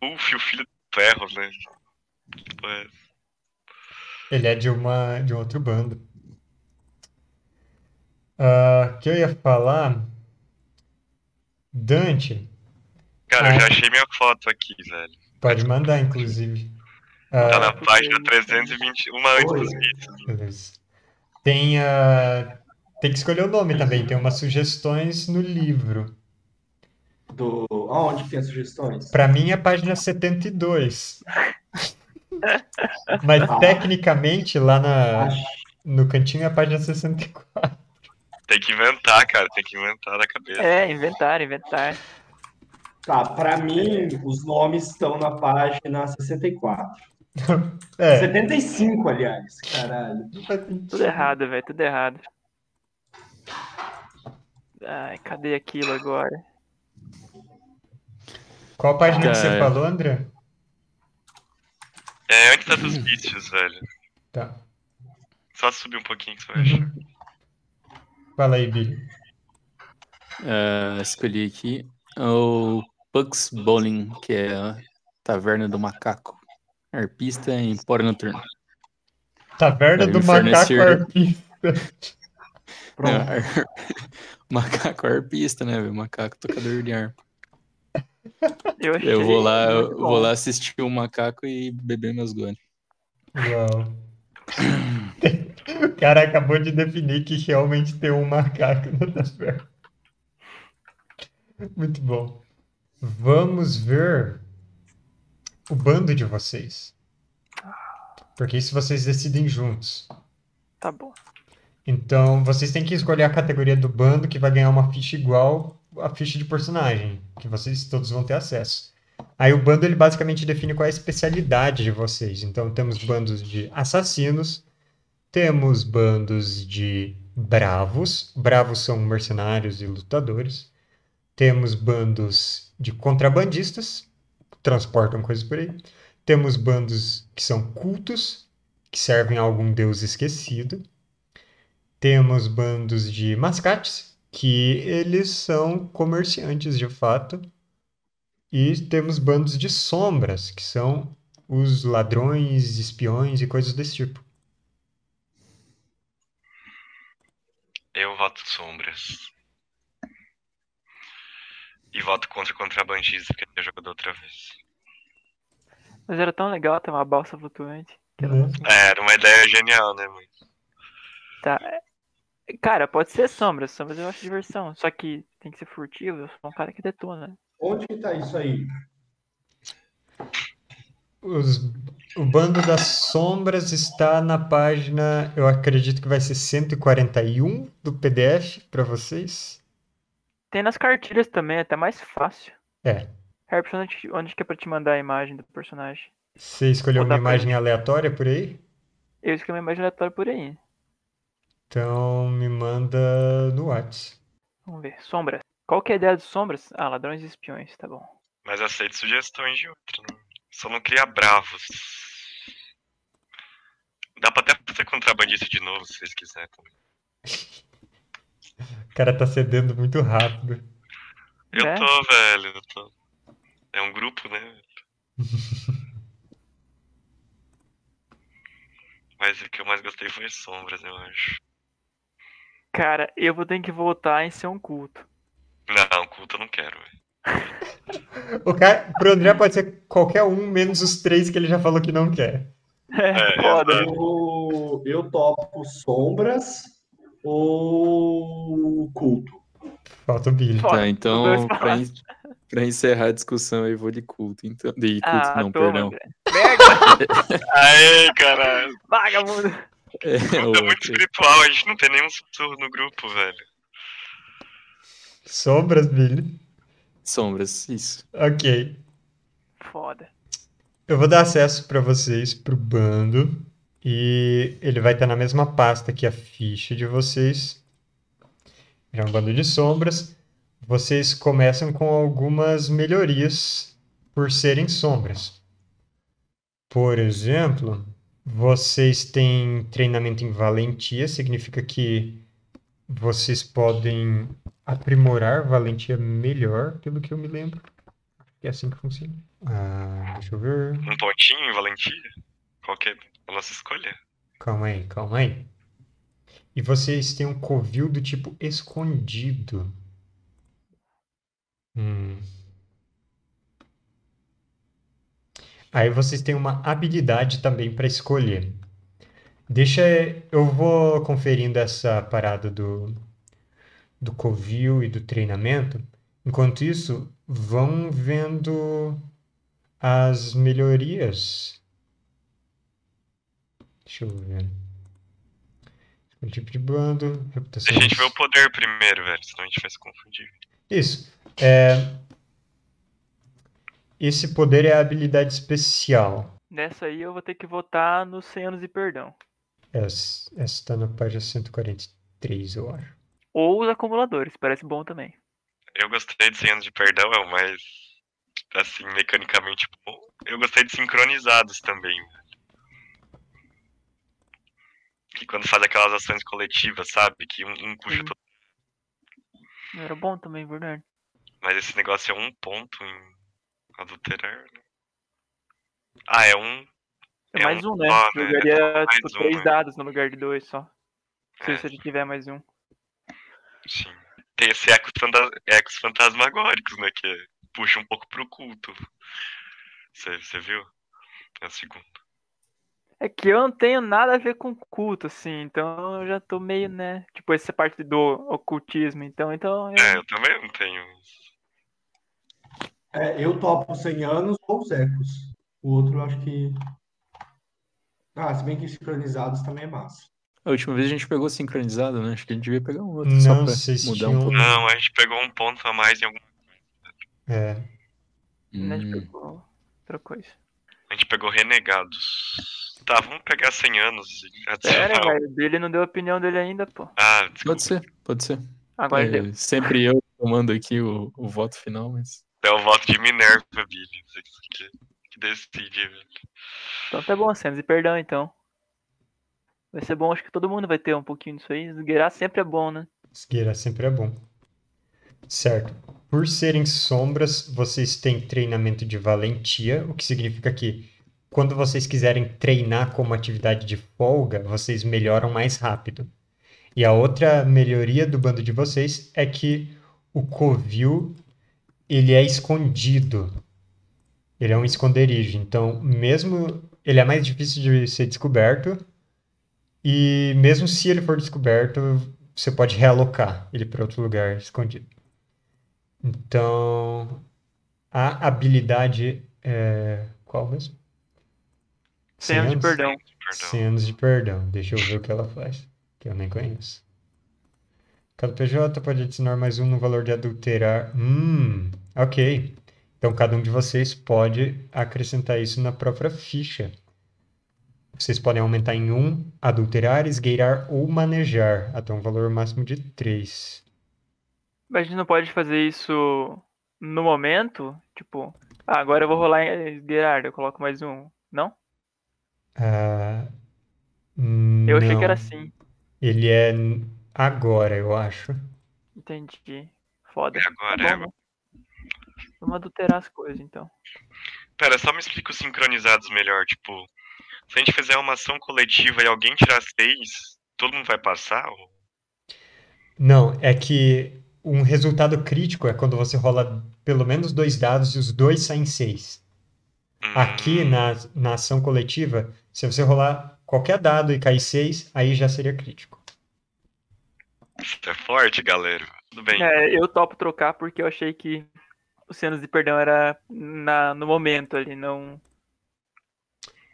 Uf, o filho do ferro, né? É- Ele é de uma de um outro bando. Ah, que eu ia falar? Dante, Cara, eu Ah. já achei minha foto aqui, velho. pode mandar, inclusive. Tá Ah, na página 320, uma antes dos beleza. Tem, ah, tem que escolher o nome também. Tem umas sugestões no livro. Do... Aonde que tem as sugestões? Pra mim é a página 72. *laughs* *laughs* Mas Ah. tecnicamente lá na, no cantinho é a página 64. Tem que inventar, cara, tem que inventar da cabeça. É, inventar, inventar. Tá, pra mim, os nomes estão na página 64. *laughs* É, 75, aliás. Caralho. Tudo errado, velho, tudo errado. Ai, cadê aquilo agora? Qual página que você Tá. falou, André? É, antes dos vícios, velho. Tá. Só subir um pouquinho que você vai achar. Fala aí, Billy. Ah, escolhi aqui o Pugs Bowling, que é a Taverna do Macaco. Arpista em Empório Noturno. Taverna do Macaco Arpista. Não, ar- *laughs* Macaco arpista, né, velho? Macaco tocador de arma. Eu, achei Eu vou lá, eu vou lá assistir o macaco e beber meus goles. Uau. O cara acabou de definir que realmente tem um macaco na taverna. Muito bom. Vamos ver o bando de vocês. Porque isso vocês decidem juntos. Tá bom. Então, vocês têm que escolher a categoria do bando que vai ganhar uma ficha igual à ficha de personagem, que vocês todos vão ter acesso. Aí o bando ele basicamente define qual é a especialidade de vocês. Então, temos bandos de assassinos, temos bandos de bravos. Bravos são mercenários e lutadores. Temos bandos de contrabandistas, transportam coisas por aí. Temos bandos que são cultos, que servem a algum deus esquecido. Temos bandos de mascates, que eles são comerciantes de fato. E temos bandos de sombras, que são os ladrões, espiões e coisas desse tipo. Eu voto sombras. E voto contra contrabandista, porque eu jogo da outra vez. Mas era tão legal ter uma balsa flutuante. que ela não- É, era uma ideia genial, né, mãe? Tá. Cara, pode ser sombras. Sombras eu acho diversão. Só que tem que ser furtivo. Eu sou um cara que detona. Onde que tá isso aí? Os- o bando das sombras está na página, eu acredito que vai ser 141 do PDF para vocês. Tem nas cartilhas também, é até mais fácil. É. Herpes, onde, onde que é pra te mandar a imagem do personagem? Você escolheu uma pra imagem aleatória por aí? Eu escrevi uma imagem aleatória por aí. Então me manda no WhatsApp. Vamos ver. Sombras. Qual que é a ideia de sombras? Ah, ladrões e espiões, tá bom. Mas aceito sugestões de outro. Não... Só não cria bravos. Dá pra até fazer contrabandista de novo, se vocês quiserem também. *laughs* O cara tá cedendo muito rápido. Eu É? tô, velho, eu tô. É um grupo, né? *laughs* Mas o que eu mais gostei foi Sombras, eu acho. Cara, eu vou ter que voltar em ser um culto. Não, culto eu não quero, velho. *laughs* O cara, pro André pode ser qualquer um, menos os três que ele já falou que não quer. É, É, foda. Eu, eu topo sombras ou culto. Falta o Billy. Tá, então, pra, en- pra encerrar a discussão, eu vou de culto. Então, de culto, Ah, não, toma, perdão. Merda, *laughs* Aê, caralho. vagabundo. É, é o muito outro. espiritual, a gente não tem nenhum sussurro no grupo, velho. Sombras, Billy. Sombras, isso. Ok. Foda. Eu vou dar acesso para vocês pro bando e ele vai estar na mesma pasta que a ficha de vocês. É um bando de sombras. Vocês começam com algumas melhorias por serem sombras. Por exemplo, vocês têm treinamento em valentia, significa que vocês podem aprimorar valentia melhor, pelo que eu me lembro. É assim que funciona. Ah, deixa eu ver. Um pontinho em valentia? Qualquer a nossa escolha? Calma aí, calma aí. E vocês têm um covil do tipo escondido. Hum. Aí vocês têm uma habilidade também para escolher. Deixa eu vou conferindo essa parada do do covil e do treinamento. Enquanto isso, vão vendo as melhorias. Deixa eu ver. O tipo de bando, reputação. Deixa a gente ver o poder primeiro, velho, senão a gente vai se confundir. Isso. É... Esse poder é a habilidade especial. Nessa aí eu vou ter que votar nos 100 anos de perdão. Essa está na página 143, eu acho. Ou os acumuladores, parece bom também. Eu gostei de 100 anos de perdão, é o mais, assim, mecanicamente bom. Eu gostei de sincronizados também, velho. Que quando faz aquelas ações coletivas, sabe? Que um, um puxa Sim. todo. Era bom também, verdade. Mas esse negócio é um ponto em adulterar, né? Ah, é um. É, É mais um um, né? só, né? Jogaria, É mais tipo, um, três né? dados no lugar de dois só. Se É. você tiver mais um. Sim. Tem esse ecos, fanta- ecos fantasmagóricos, né? Que puxa um pouco pro culto. Você viu? É o segundo. É que eu não tenho nada a ver com culto, assim, então eu já tô meio, né? Tipo, essa parte do ocultismo, então, então eu- É, eu também não tenho. É, eu topo 100 anos ou os ecos. O outro eu acho que. Ah, se bem que sincronizados também é massa. A última vez a gente pegou sincronizado, né? Acho que a gente devia pegar um outro só Não, pra vocês mudar um pouco. Não, a gente pegou um ponto a mais em algum. É. né, Hum, tipo, outra coisa. A gente pegou renegados. Tá, vamos pegar 100 anos Sério, velho, dele não deu a opinião dele ainda, pô. Ah, desculpa. Pode ser, pode ser. Agora É, deu. sempre eu tomando aqui o, o voto final, mas É o voto de Minerva, Billy. Que, que decide, velho. Então tá bom, Santos, e perdão então. Vai ser bom, acho que todo mundo vai ter um pouquinho disso aí. Esgueirar sempre é bom, né? Esgueirar sempre é bom. Certo. Por serem sombras, vocês têm treinamento de valentia, o que significa que quando vocês quiserem treinar como atividade de folga, vocês melhoram mais rápido. E a outra melhoria do bando de vocês é que o covil ele é escondido. Ele é um esconderijo. Então, mesmo ele é mais difícil de ser descoberto, e mesmo se ele for descoberto, você pode realocar ele para outro lugar escondido. Então, a habilidade é qual mesmo? 100 anos de perdão. Perdão. 100 anos de perdão. Deixa eu ver o que ela faz, que eu nem conheço. Cada PJ pode adicionar mais um no valor de adulterar. Hum, ok. Então cada um de vocês pode acrescentar isso na própria ficha. Vocês podem aumentar em um, adulterar, esgueirar ou manejar, até um valor máximo de 3. Mas a gente não pode fazer isso no momento? Tipo, ah, agora eu vou rolar em esgueirar, eu coloco mais um. Não? Ah, Eu achei que era assim. Ele é agora, eu acho. Entendi. Foda. É agora, Tá é agora. Vamos adulterar as coisas, então. Pera, só me explica os sincronizados melhor. Tipo, se a gente fizer uma ação coletiva e alguém tirar seis, todo mundo vai passar? Ou... Não, é que um resultado crítico é quando você rola pelo menos dois dados e os dois saem seis. Hum, Aqui na, na ação coletiva, se você rolar qualquer dado e cair seis, aí já seria crítico. Isso é forte, galera. Tudo bem. É, eu topo trocar porque eu achei que os cenas de perdão era na, no momento ali, não.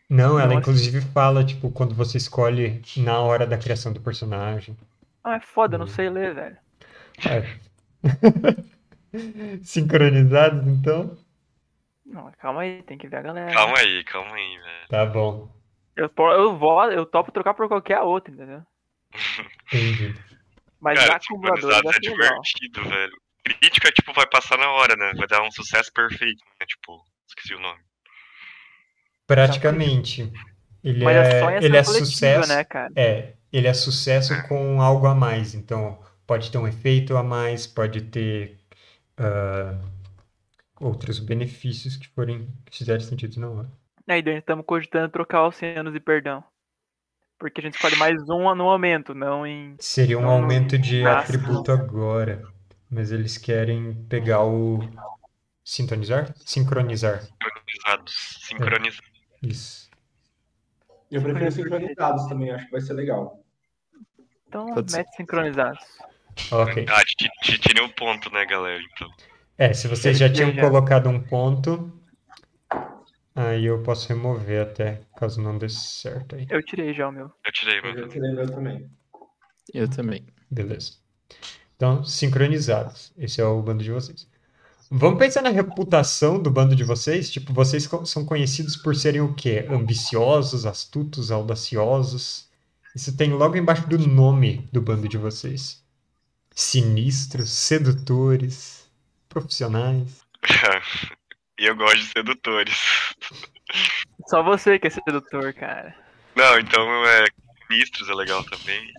Não, ela Nossa. inclusive fala, tipo, quando você escolhe na hora da criação do personagem. Ah, é foda, eu não Hum. sei ler, velho. É. *laughs* Sincronizados, então? Não, calma aí, tem que ver a galera. Calma aí, calma aí, velho. Tá bom. Eu, eu, vou, eu topo trocar por qualquer outra, entendeu? *laughs* Entendi. Mas Cara, sincronizados é legal. divertido, velho. Crítico é tipo, vai passar na hora, né? Vai dar um sucesso perfeito, né? Tipo, esqueci o nome. Praticamente. Ele Mas é é, ele é sucesso. né, cara? É, ele é sucesso com algo a mais. Então, pode ter um efeito a mais, pode ter ah, outros benefícios que forem que fizerem sentido na hora. Aí, Dani, estamos cogitando trocar os cenos e perdão. Porque a gente escolhe mais um no momento, não em. Seria um Não, aumento de atributo agora, mas eles querem pegar o sintonizar? Sincronizar. Sincronizados. Sincronizados. Isso. Eu prefiro sincronizados também, acho que vai ser legal. Então, Pode mete sincronizados. Ok. Ah, te, te tirei um ponto, né, galera? Então. É, se vocês já tinham colocado um ponto, aí eu posso remover até, caso não dê certo aí. Eu tirei já o meu. Eu tirei, Eu meu. já tirei meu também. Eu também. Beleza. Então, sincronizados. Esse é o bando de vocês. Vamos pensar na reputação do bando de vocês? Tipo, vocês são conhecidos por serem o quê? Ambiciosos, astutos, audaciosos. Isso tem logo embaixo do nome do bando de vocês. Sinistros, sedutores, profissionais. *laughs* e eu gosto de sedutores. Só você que é sedutor, cara. Não, então é. Ministros é legal também.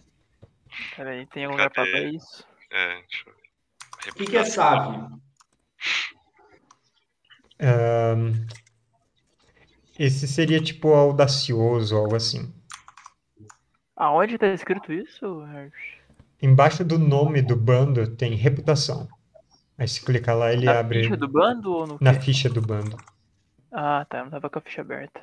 Peraí, tem algum lugar pra isso? É, deixa eu ver. O que, que é SAV? Ahn, esse seria tipo audacioso, algo assim. Aonde tá escrito isso? Embaixo do nome do bando tem reputação. Aí se clicar lá, ele Na abre ficha do bando ou no na quê? ficha do bando. Ah, tá, não tava com a ficha aberta.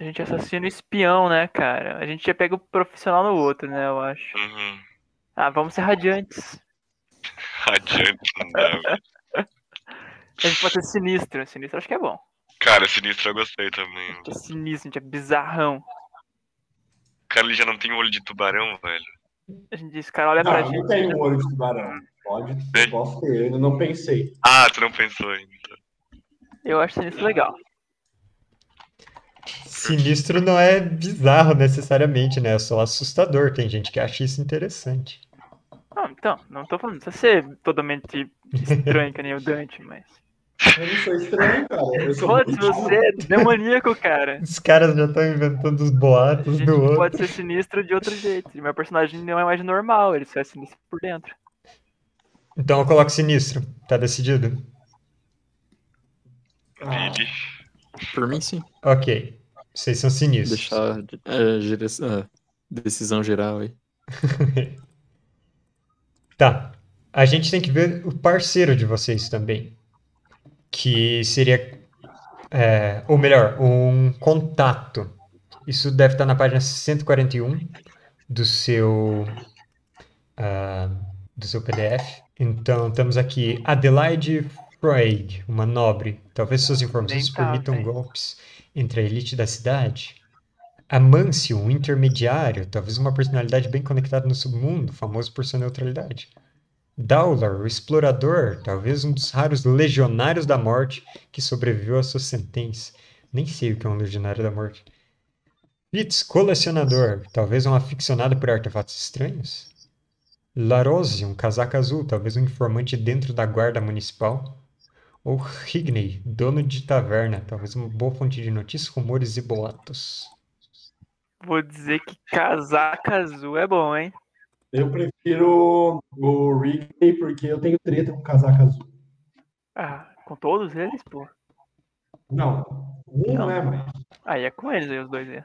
A gente assassino e espião, né, cara? A gente já pega o profissional no outro, né, eu acho. Uhum. Ah, vamos ser radiantes. *laughs* Adiante, não dá, velho. A gente pode ser sinistro. Sinistro acho que é bom. Cara, sinistro eu gostei também. A gente é sinistro, a gente é bizarrão. O cara ele já não tem olho de tubarão, velho. A gente diz, cara, olha Não, pra eu não gente. tenho um olho de tubarão. Pode, Tem? eu posso ter, eu ainda não pensei. Ah, tu não pensou ainda. Eu acho sinistro legal. Sinistro não é bizarro necessariamente, né? É só assustador. Tem gente que acha isso interessante. Ah, então, não tô falando, não precisa ser totalmente estranho que nem o Dante, mas. Eu não sou estranho, cara. Eu sou Foda-se, muito você é demoníaco, cara. Os caras já estão inventando os boatos do outro. pode ser sinistro de outro jeito. E meu personagem não é mais normal, ele só é sinistro por dentro. Então eu coloco sinistro. Tá decidido? Ah. Por mim, sim. Ok. Vocês são sinistros. Deixar a, dire- a decisão geral aí. *laughs* Tá. A gente tem que ver o parceiro de vocês também. Que seria. é, ou melhor, um contato. Isso deve estar na página 141 do seu. ah, do seu PDF. Então, temos aqui Adelaide Freud, uma nobre. Talvez suas informações tá, permitam golpes entre a elite da cidade. Amâncio, um intermediário, talvez uma personalidade bem conectada no submundo, famoso por sua neutralidade. Dowler, o explorador, talvez um dos raros legionários da morte que sobreviveu à sua sentença. Nem sei o que é um legionário da morte. Fitz, colecionador, talvez um aficionado por artefatos estranhos. Larose, um casaco azul, talvez um informante dentro da guarda municipal. Ou Higney, dono de taverna, talvez uma boa fonte de notícias, rumores e boatos. Vou dizer que casaca azul é bom, hein? Eu prefiro o Wrigley porque eu tenho treta com casaca azul. Ah, com todos eles, pô. Não, um Não. né, mas. Aí é com eles aí, os dois aí.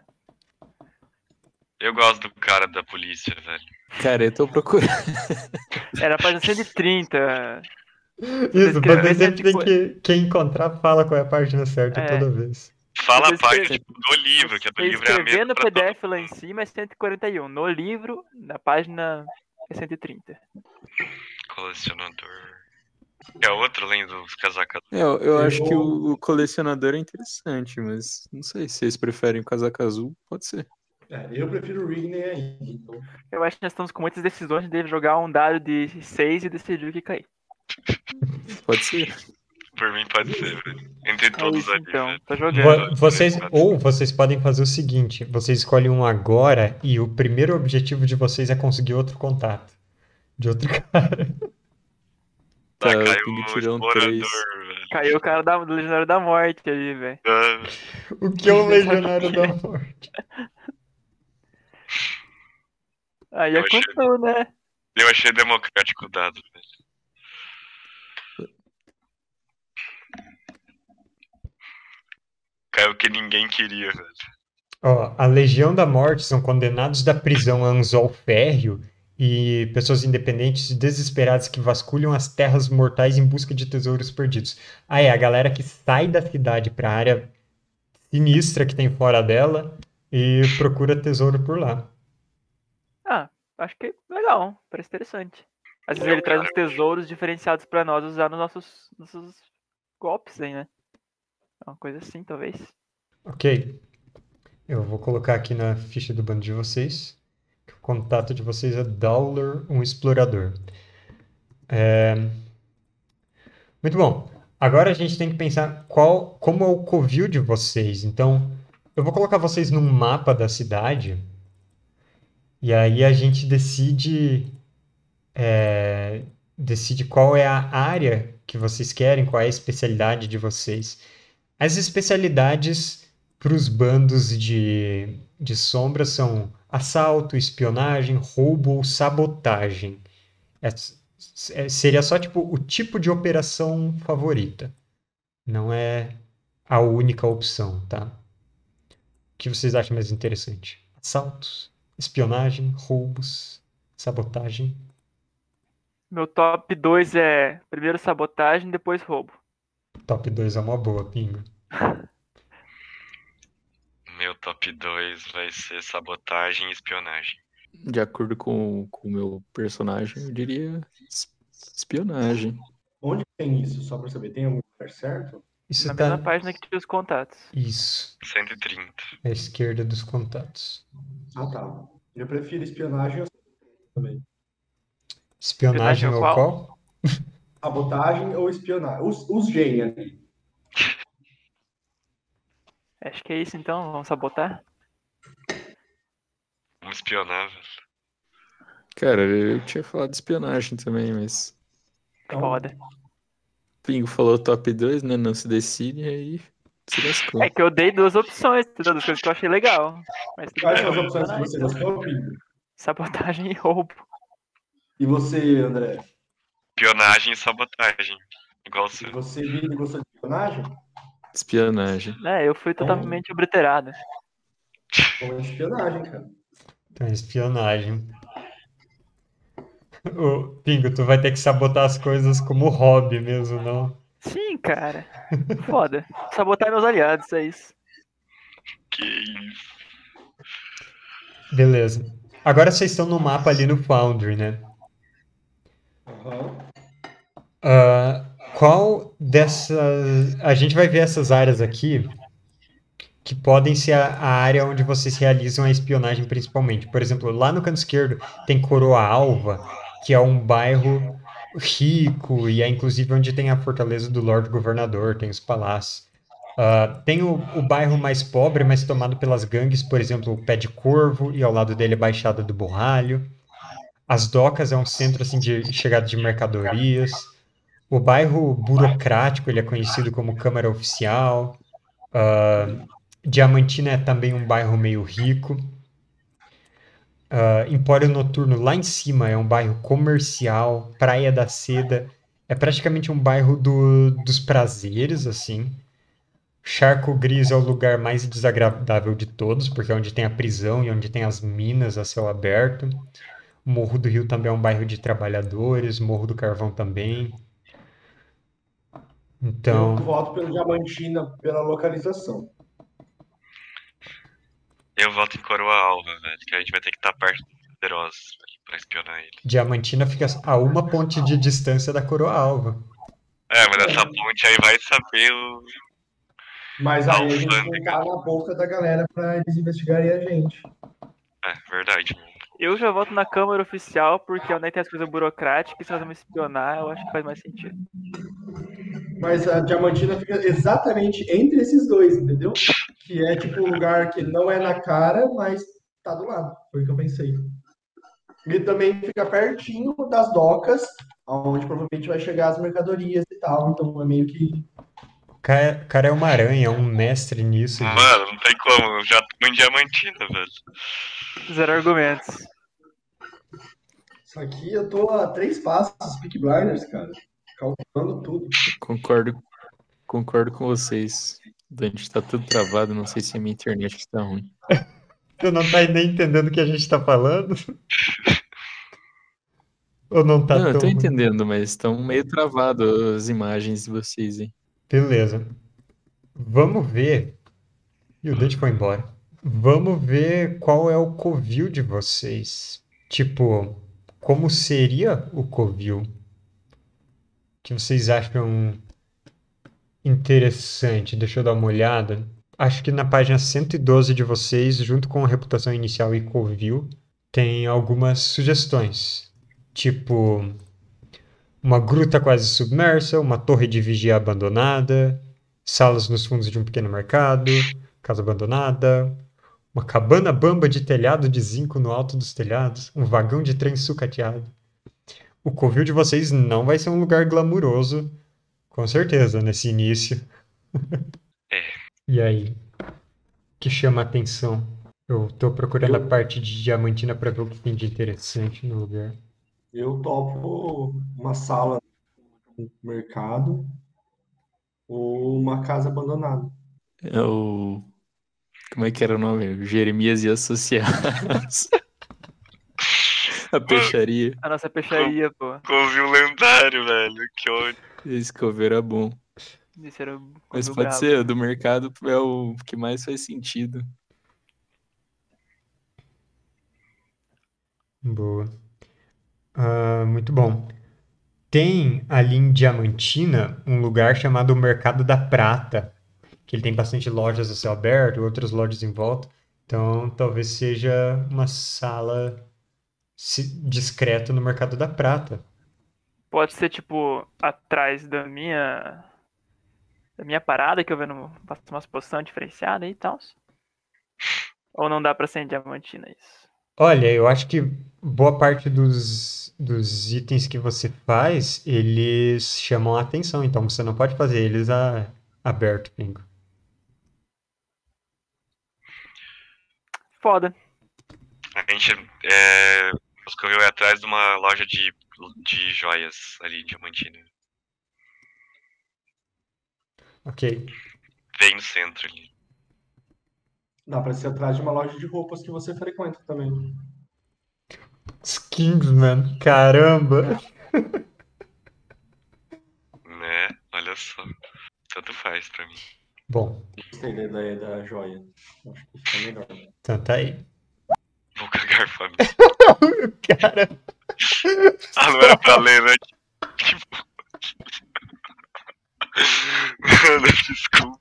Eu gosto do cara da polícia, velho. Cara, eu tô procurando. *laughs* Era a página 130. Isso, escrever você sempre tem tipo- que, que encontrar, fala qual é a página certa É. toda vez. Fala a parte tipo, do livro, que a do livro é a mesma no pra todo PDF lá em cima é 141. No livro, na página é 130. colecionador. É outro além dos casacas. É, eu, eu acho que o, o colecionador é interessante, mas não sei se vocês preferem o casaco azul, pode ser. É, eu prefiro o Wrigley aí. Então, Eu acho que nós estamos com muitas decisões. A gente deve jogar um dado de 6 e decidir o que cair. Pode ser. Por mim pode ser, velho. Entre É todos isso ali, então. Tô jogando. Vo- Vocês, ou vocês podem fazer o seguinte: vocês escolhem um agora e o primeiro objetivo de vocês é conseguir outro contato. De outro *laughs* cara. Tá, Tá, caiu o um explorador, três. velho. Caiu o cara da, do Legionário da Morte ali, velho. Ah, O que é um *laughs* legionário da *laughs* morte? Aí é tu, né? Eu achei democrático o dado, velho. Caiu o que ninguém queria, velho. Ó, a Legião da Morte são condenados da prisão a anzol férreo e pessoas independentes e desesperadas que vasculham as terras mortais em busca de tesouros perdidos. Ah, é, a galera que sai da cidade para a área sinistra que tem fora dela e procura tesouro por lá. Ah, acho que legal. Parece interessante. Às vezes É, ele traz uns tesouros diferenciados pra nós usar nos nossos, nossos golpes aí, né? Uma coisa assim, talvez. Ok. Eu vou colocar aqui na ficha do bando de vocês que o contato de vocês é Dowler, um explorador. É, Muito bom. Agora a gente tem que pensar qual, como é o covil de vocês. Então, eu vou colocar vocês num mapa da cidade e aí a gente decide é, decide qual é a área que vocês querem, qual é a especialidade de vocês. As especialidades para os bandos de, de sombra são assalto, espionagem, roubo ou sabotagem. É- é- seria só tipo o tipo de operação favorita. Não é a única opção, tá? O que vocês acham mais interessante? Assaltos, espionagem, roubos, sabotagem. Meu top 2 é primeiro sabotagem, depois roubo. Top 2 é uma boa, Pingo. *laughs* Meu top 2 vai ser sabotagem e espionagem. De acordo com o meu personagem, eu diria es- espionagem. onde tem isso? Só pra saber, tem algum lugar certo? Isso Na tá. mesma página que tinha os contatos. Isso, 130. à esquerda dos contatos. Ah, tá. Eu prefiro espionagem ou também. Espionagem Espionagem ou qual? qual? *laughs* Sabotagem ou espionagem? Os, os gênios ali. Acho que é isso então, vamos sabotar? Vamos espionar, velho. Cara, eu tinha falado de espionagem também, mas Então, Foda. Pingo falou top 2, né? Não se decide, aí se lascou. É que eu dei duas opções, entendeu? Das coisas que eu achei legal. Mas Quais são as opções que você gostou, Pingo? Sabotagem e roubo. E você, André? Espionagem e sabotagem. Igual o E seu. você, Vini, gostou de espionagem? Espionagem. É, eu fui totalmente obliterado. Bom, espionagem, cara. Então, espionagem. Ô, Pingo, tu vai ter que sabotar as coisas como hobby mesmo, não? Sim, cara. Foda. Sabotar meus aliados, é isso. Que isso. Beleza. Agora vocês estão no mapa ali no Foundry, né? Aham. Ah, qual dessas. A gente vai ver essas áreas aqui que podem ser a, a área onde vocês realizam a espionagem principalmente. Por exemplo, lá no canto esquerdo tem Coroa Alva, que é um bairro rico e é inclusive onde tem a fortaleza do Lorde Governador, tem os palácios. Ah, tem o, o bairro mais pobre, mas tomado pelas gangues, por exemplo, o Pé de Corvo, e ao lado dele a Baixada do Borralho. As docas é um centro assim de chegada de mercadorias. O bairro burocrático, ele é conhecido como Câmara Oficial. Ah, Diamantina é também um bairro meio rico. Ah, Empório Noturno, lá em cima, é um bairro comercial. Praia da Seda é praticamente um bairro do- dos prazeres, assim. Charco Gris é o lugar mais desagradável de todos, porque é onde tem a prisão e onde tem as minas a céu aberto. Morro do Rio também é um bairro de trabalhadores, Morro do Carvão também. Eu Então, voto pelo Diamantina pela localização. Eu voto em Coroa Alva, velho. Que a gente vai ter que estar perto dos poderosos velho, pra espionar ele. Diamantina fica a uma ponte de distância da Coroa Alva. É, mas essa ponte aí vai saber o. Mas aí a gente Alfândega. não tá na boca da galera pra eles investigarem a gente. É, verdade. Eu já voto na Câmara Oficial, porque onde tem as coisas burocráticas, se nós vamos espionar, eu acho que faz mais sentido. Mas a Diamantina fica exatamente entre esses dois, entendeu? Que é tipo um lugar que não é na cara, mas tá do lado. Foi o que eu pensei. E também fica pertinho das docas, onde provavelmente vai chegar as mercadorias e tal. Então é meio que. O cara, é uma aranha, é um mestre nisso. gente. Mano, não tem como. Eu já tô em Diamantina, velho. Zero argumentos. Isso aqui eu tô a três passos, Peak Blinders, cara. Calculando tudo. Concordo, concordo com vocês. Dante tá tudo travado, não sei se a minha internet que tá ruim. *laughs* Tu não tá nem entendendo o que a gente tá falando? *laughs* Ou não tá Não, eu tão tô ruim? entendendo, mas estão meio travado as imagens de vocês, hein? Beleza. Vamos ver. E o Dante foi embora. Vamos ver qual é o covil de vocês. Tipo, como seria o covil? Que vocês acham interessante? Deixa eu dar uma olhada. Acho que na página 112 de vocês, junto com a reputação inicial e covil, tem algumas sugestões. Tipo, uma gruta quase submersa, uma torre de vigia abandonada, salas nos fundos de um pequeno mercado, casa abandonada, uma cabana bamba de telhado de zinco no alto dos telhados, um vagão de trem sucateado. O covil de vocês não vai ser um lugar glamuroso, com certeza, nesse início. É. E aí? O que chama a atenção? Eu tô procurando a Eu- parte de Diamantina para ver o que tem de interessante no lugar. Eu topo uma sala no mercado ou uma casa abandonada. É o. Como é que era o nome? Jeremias e Associados. *laughs* *laughs* A peixaria. A nossa peixaria, pô. Covil lendário, velho. Que ódio. Esse cover era bom. Esse era o Mas pode brabo. ser, o do mercado é o que mais faz sentido. Boa. Ah, muito bom. Tem ali em Diamantina um lugar chamado Mercado da Prata, que ele tem bastante lojas a céu aberto, outras lojas em volta. Então, talvez seja uma sala se- discreta no Mercado da Prata. Pode ser, tipo, atrás da minha. Da minha parada, que eu vendo umas posições diferenciadas aí e tal. Ou não dá pra ser em diamantina isso? Olha, eu acho que boa parte dos dos itens que você faz, eles chamam a atenção, então você não pode fazer eles a, aberto, Pingo. Foda. A gente é, escorreu atrás de uma loja de, de joias ali em Diamantina. Ok. Bem no centro ali. Dá pra ser atrás de uma loja de roupas que você frequenta também. Skingsman, caramba! Né? Olha só. Tanto faz pra mim. Bom, Gostei da ideia da joia. Acho que fica melhor. então tá aí. Vou cagar fome. Cara, Ah, não era pra ler, né? Tipo. *laughs* Mano, desculpa.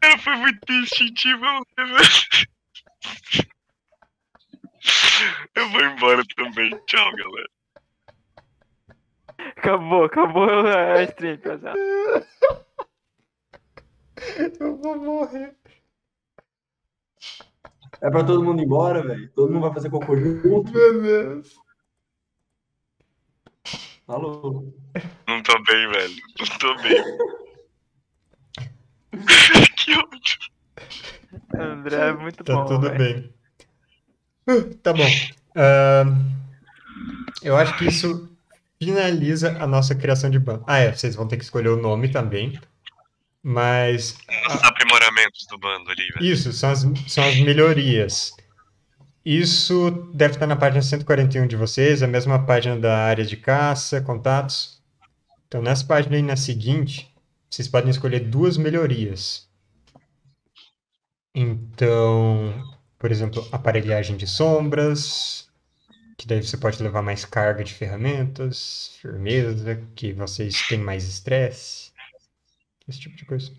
Cara, foi muito velho. Eu vou embora também. Tchau, galera. Acabou, acabou a stream, pesado. eu vou morrer. É pra todo mundo ir embora, velho? Todo mundo vai fazer cocô junto? Meu Deus. Alô? Não tô bem, velho. Não tô bem. *laughs* que ódio. André é muito Tá bom. tudo velho. bem. Uh, Tá bom. Ahn, eu acho que isso finaliza a nossa criação de bando. Ah, é, vocês vão ter que escolher o nome também. Mas Os do bando ali, velho. isso são as, são as melhorias. Isso deve estar na página 141 de vocês, a mesma página da área de caça, contatos. Então, nessa página aí na seguinte, vocês podem escolher duas melhorias. Então, por exemplo, aparelhagem de sombras, que daí você pode levar mais carga de ferramentas, firmeza, que vocês têm mais estresse, esse tipo de coisa.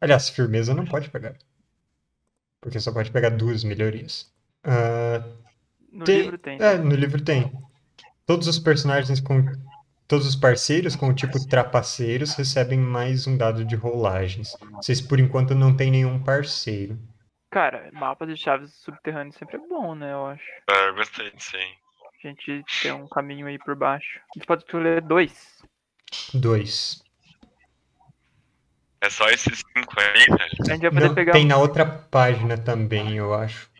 Aliás, firmeza não pode pegar, porque só pode pegar duas melhorias. Ah, No tem- livro tem. é, no livro tem. Todos os personagens com. Todos os parceiros com o tipo trapaceiros recebem mais um dado de rolagens. Vocês, por enquanto, não tem nenhum parceiro. Cara, mapas de chaves subterrâneos sempre é bom, né? Eu acho. Ah, eu gostei disso aí. A gente tem um caminho aí por baixo. A gente pode escolher dois. Dois. É só esses cinco aí, velho. A gente vai poder Não, pegar tem na outra página também, eu acho.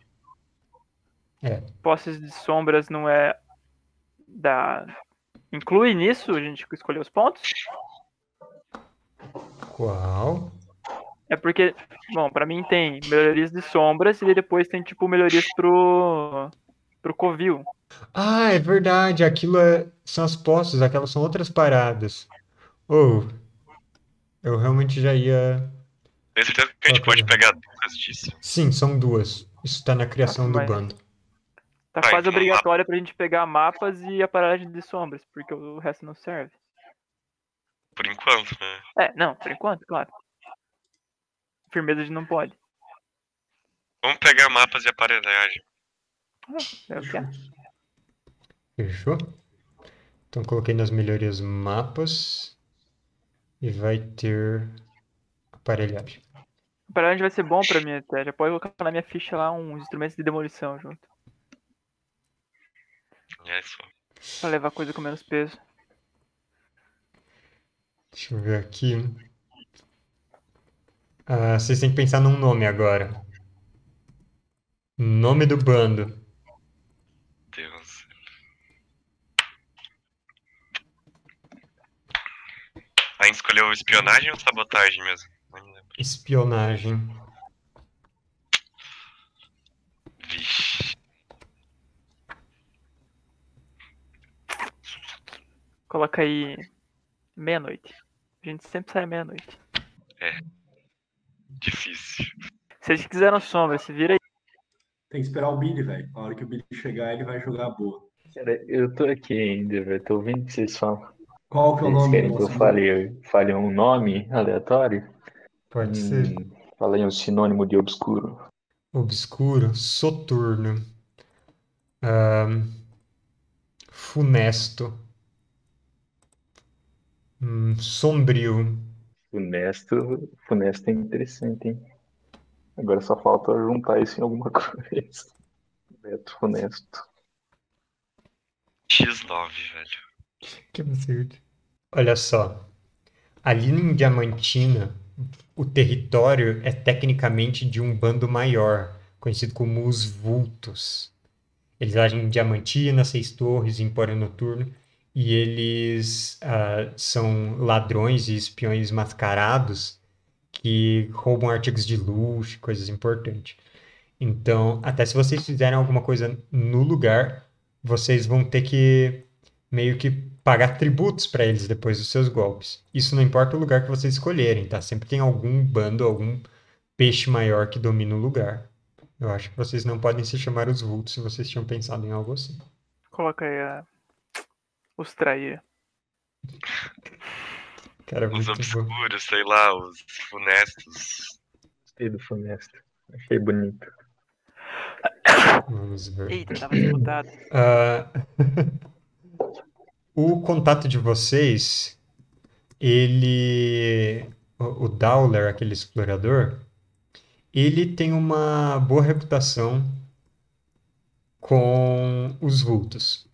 posses de sombras, não é da. Inclui nisso a gente escolher os pontos? Qual? É porque, bom, pra mim tem melhorias de sombras e depois tem tipo melhorias pro pro covil. Ah, é verdade. Aquilo é- são as postas, aquelas são outras paradas. Oh, eu realmente já ia. Tenho certeza que a gente pode pegar duas disso. Sim, são duas. Isso tá na criação do Mas- bando. Tá Vai, quase lá. obrigatório pra gente pegar mapas e aparelhagem de sombras, porque o resto não serve. Por enquanto, né? É, não, por enquanto, claro. Firmeza a gente não pode. Vamos pegar mapas de aparelhagem. É o que é. Fechou? Então coloquei nas melhorias mapas e vai ter aparelhagem. Aparelhagem vai ser bom pra mim até. Já pode colocar na minha ficha lá uns instrumentos de demolição junto. É isso. Pra levar coisa com menos peso. Deixa eu ver aqui. Ah, vocês têm que pensar num nome agora. Nome do bando. Deus. A gente escolheu espionagem ou sabotagem mesmo? Não me lembro. Espionagem. Vixe. Coloca aí meia-noite. A gente sempre sai meia-noite. Difícil. Vocês que quiseram sombra, se vira aí. Tem que esperar o Billy, velho. A hora que o Billy chegar, ele vai jogar a boa. Cara, eu tô aqui ainda, velho. Tô ouvindo o que vocês falam. Qual que é o Vocês nome querem que eu fale, fale um nome aleatório? Pode ser. Hum, fala aí um sinônimo de obscuro. Obscuro. Soturno. Ahn, funesto. Hum, sombrio. Funesto, funesto é interessante, hein? Agora só falta juntar isso em alguma *laughs* coisa. Beto honesto. X9, velho. Que absurdo. Olha só. Ali em Diamantina, o território é tecnicamente de um bando maior, conhecido como os Vultos. Eles agem em Diamantina, Seis Torres, Empório Noturno, e eles ah, são ladrões e espiões mascarados que roubam artigos de luxo, coisas importantes. Então, até se vocês fizerem alguma coisa no lugar, vocês vão ter que meio que pagar tributos para eles depois dos seus golpes. Isso não importa o lugar que vocês escolherem, tá? Sempre tem algum bando, algum peixe maior que domina o lugar. Eu acho que vocês não podem se chamar os vultos se vocês tinham pensado em algo assim. Coloca aí a... os trair. Cara, Os obscuros, sei lá, os funestos. Gostei do funesto. Achei bonito. Vamos ver. Eita, tava disputado. Ah, *laughs* o contato de vocês, ele. O Dowler, aquele explorador, ele tem uma boa reputação com os vultos.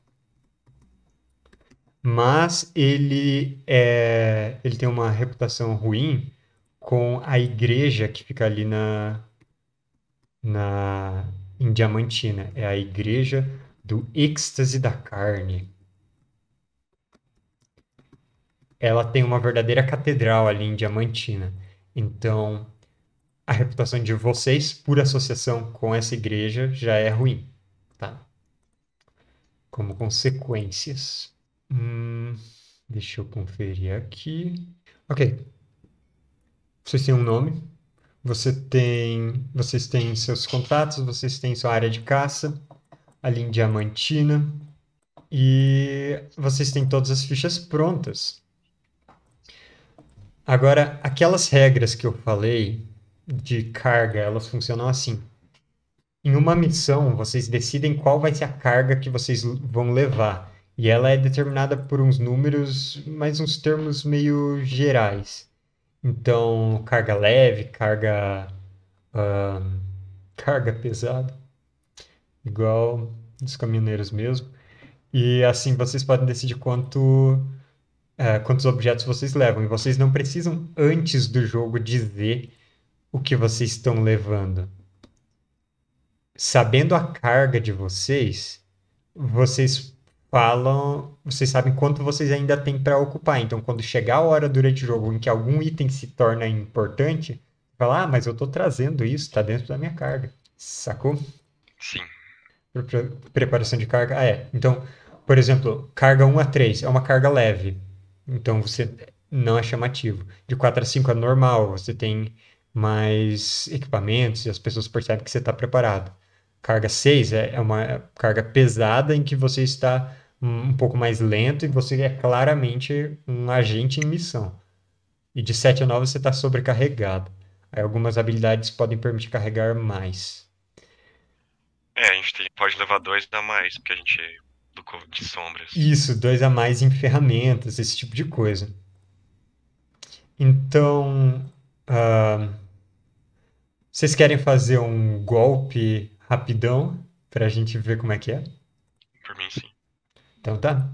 Mas ele é, ele tem uma reputação ruim com a igreja que fica ali na, na em Diamantina. É a igreja do êxtase da carne. Ela tem uma verdadeira catedral ali em Diamantina. Então, a reputação de vocês, por associação com essa igreja, já é ruim, tá? Como consequências. Hum, deixa eu conferir aqui. Ok. Vocês têm um nome. Você tem, vocês têm seus contatos, vocês têm sua área de caça ali em Diamantina e vocês têm todas as fichas prontas. Agora, aquelas regras que eu falei de carga, elas funcionam assim. Em uma missão, vocês decidem qual vai ser a carga que vocês vão levar. E ela é determinada por uns números, mas uns termos meio gerais. Então, carga leve, carga, ahn, carga pesada, igual dos caminhoneiros mesmo. E assim vocês podem decidir quanto, eh, quantos objetos vocês levam. E vocês não precisam, antes do jogo, dizer o que vocês estão levando. Sabendo a carga de vocês, vocês falam, vocês sabem quanto vocês ainda têm para ocupar. Então, quando chegar a hora durante o jogo em que algum item se torna importante, fala, ah, mas eu estou trazendo isso, está dentro da minha carga. Sacou? Sim. Pre- pre- Preparação de carga. Ah, é. Então, por exemplo, carga 1 a 3 é uma carga leve. Então, você não é chamativo. De 4 a 5 é normal, você tem mais equipamentos e as pessoas percebem que você está preparado. Carga 6 é, é uma carga pesada em que você está um, pouco mais lento e você é claramente um agente em missão. E de 7 a 9 você está sobrecarregado. Aí algumas habilidades podem permitir carregar mais. É, a gente tem- pode levar dois a mais, porque a gente do de sombras. Isso, dois a mais em ferramentas, esse tipo de coisa. Então, ah, vocês querem fazer um golpe rapidão para a gente ver como é que é? Por mim, sim. Então tá.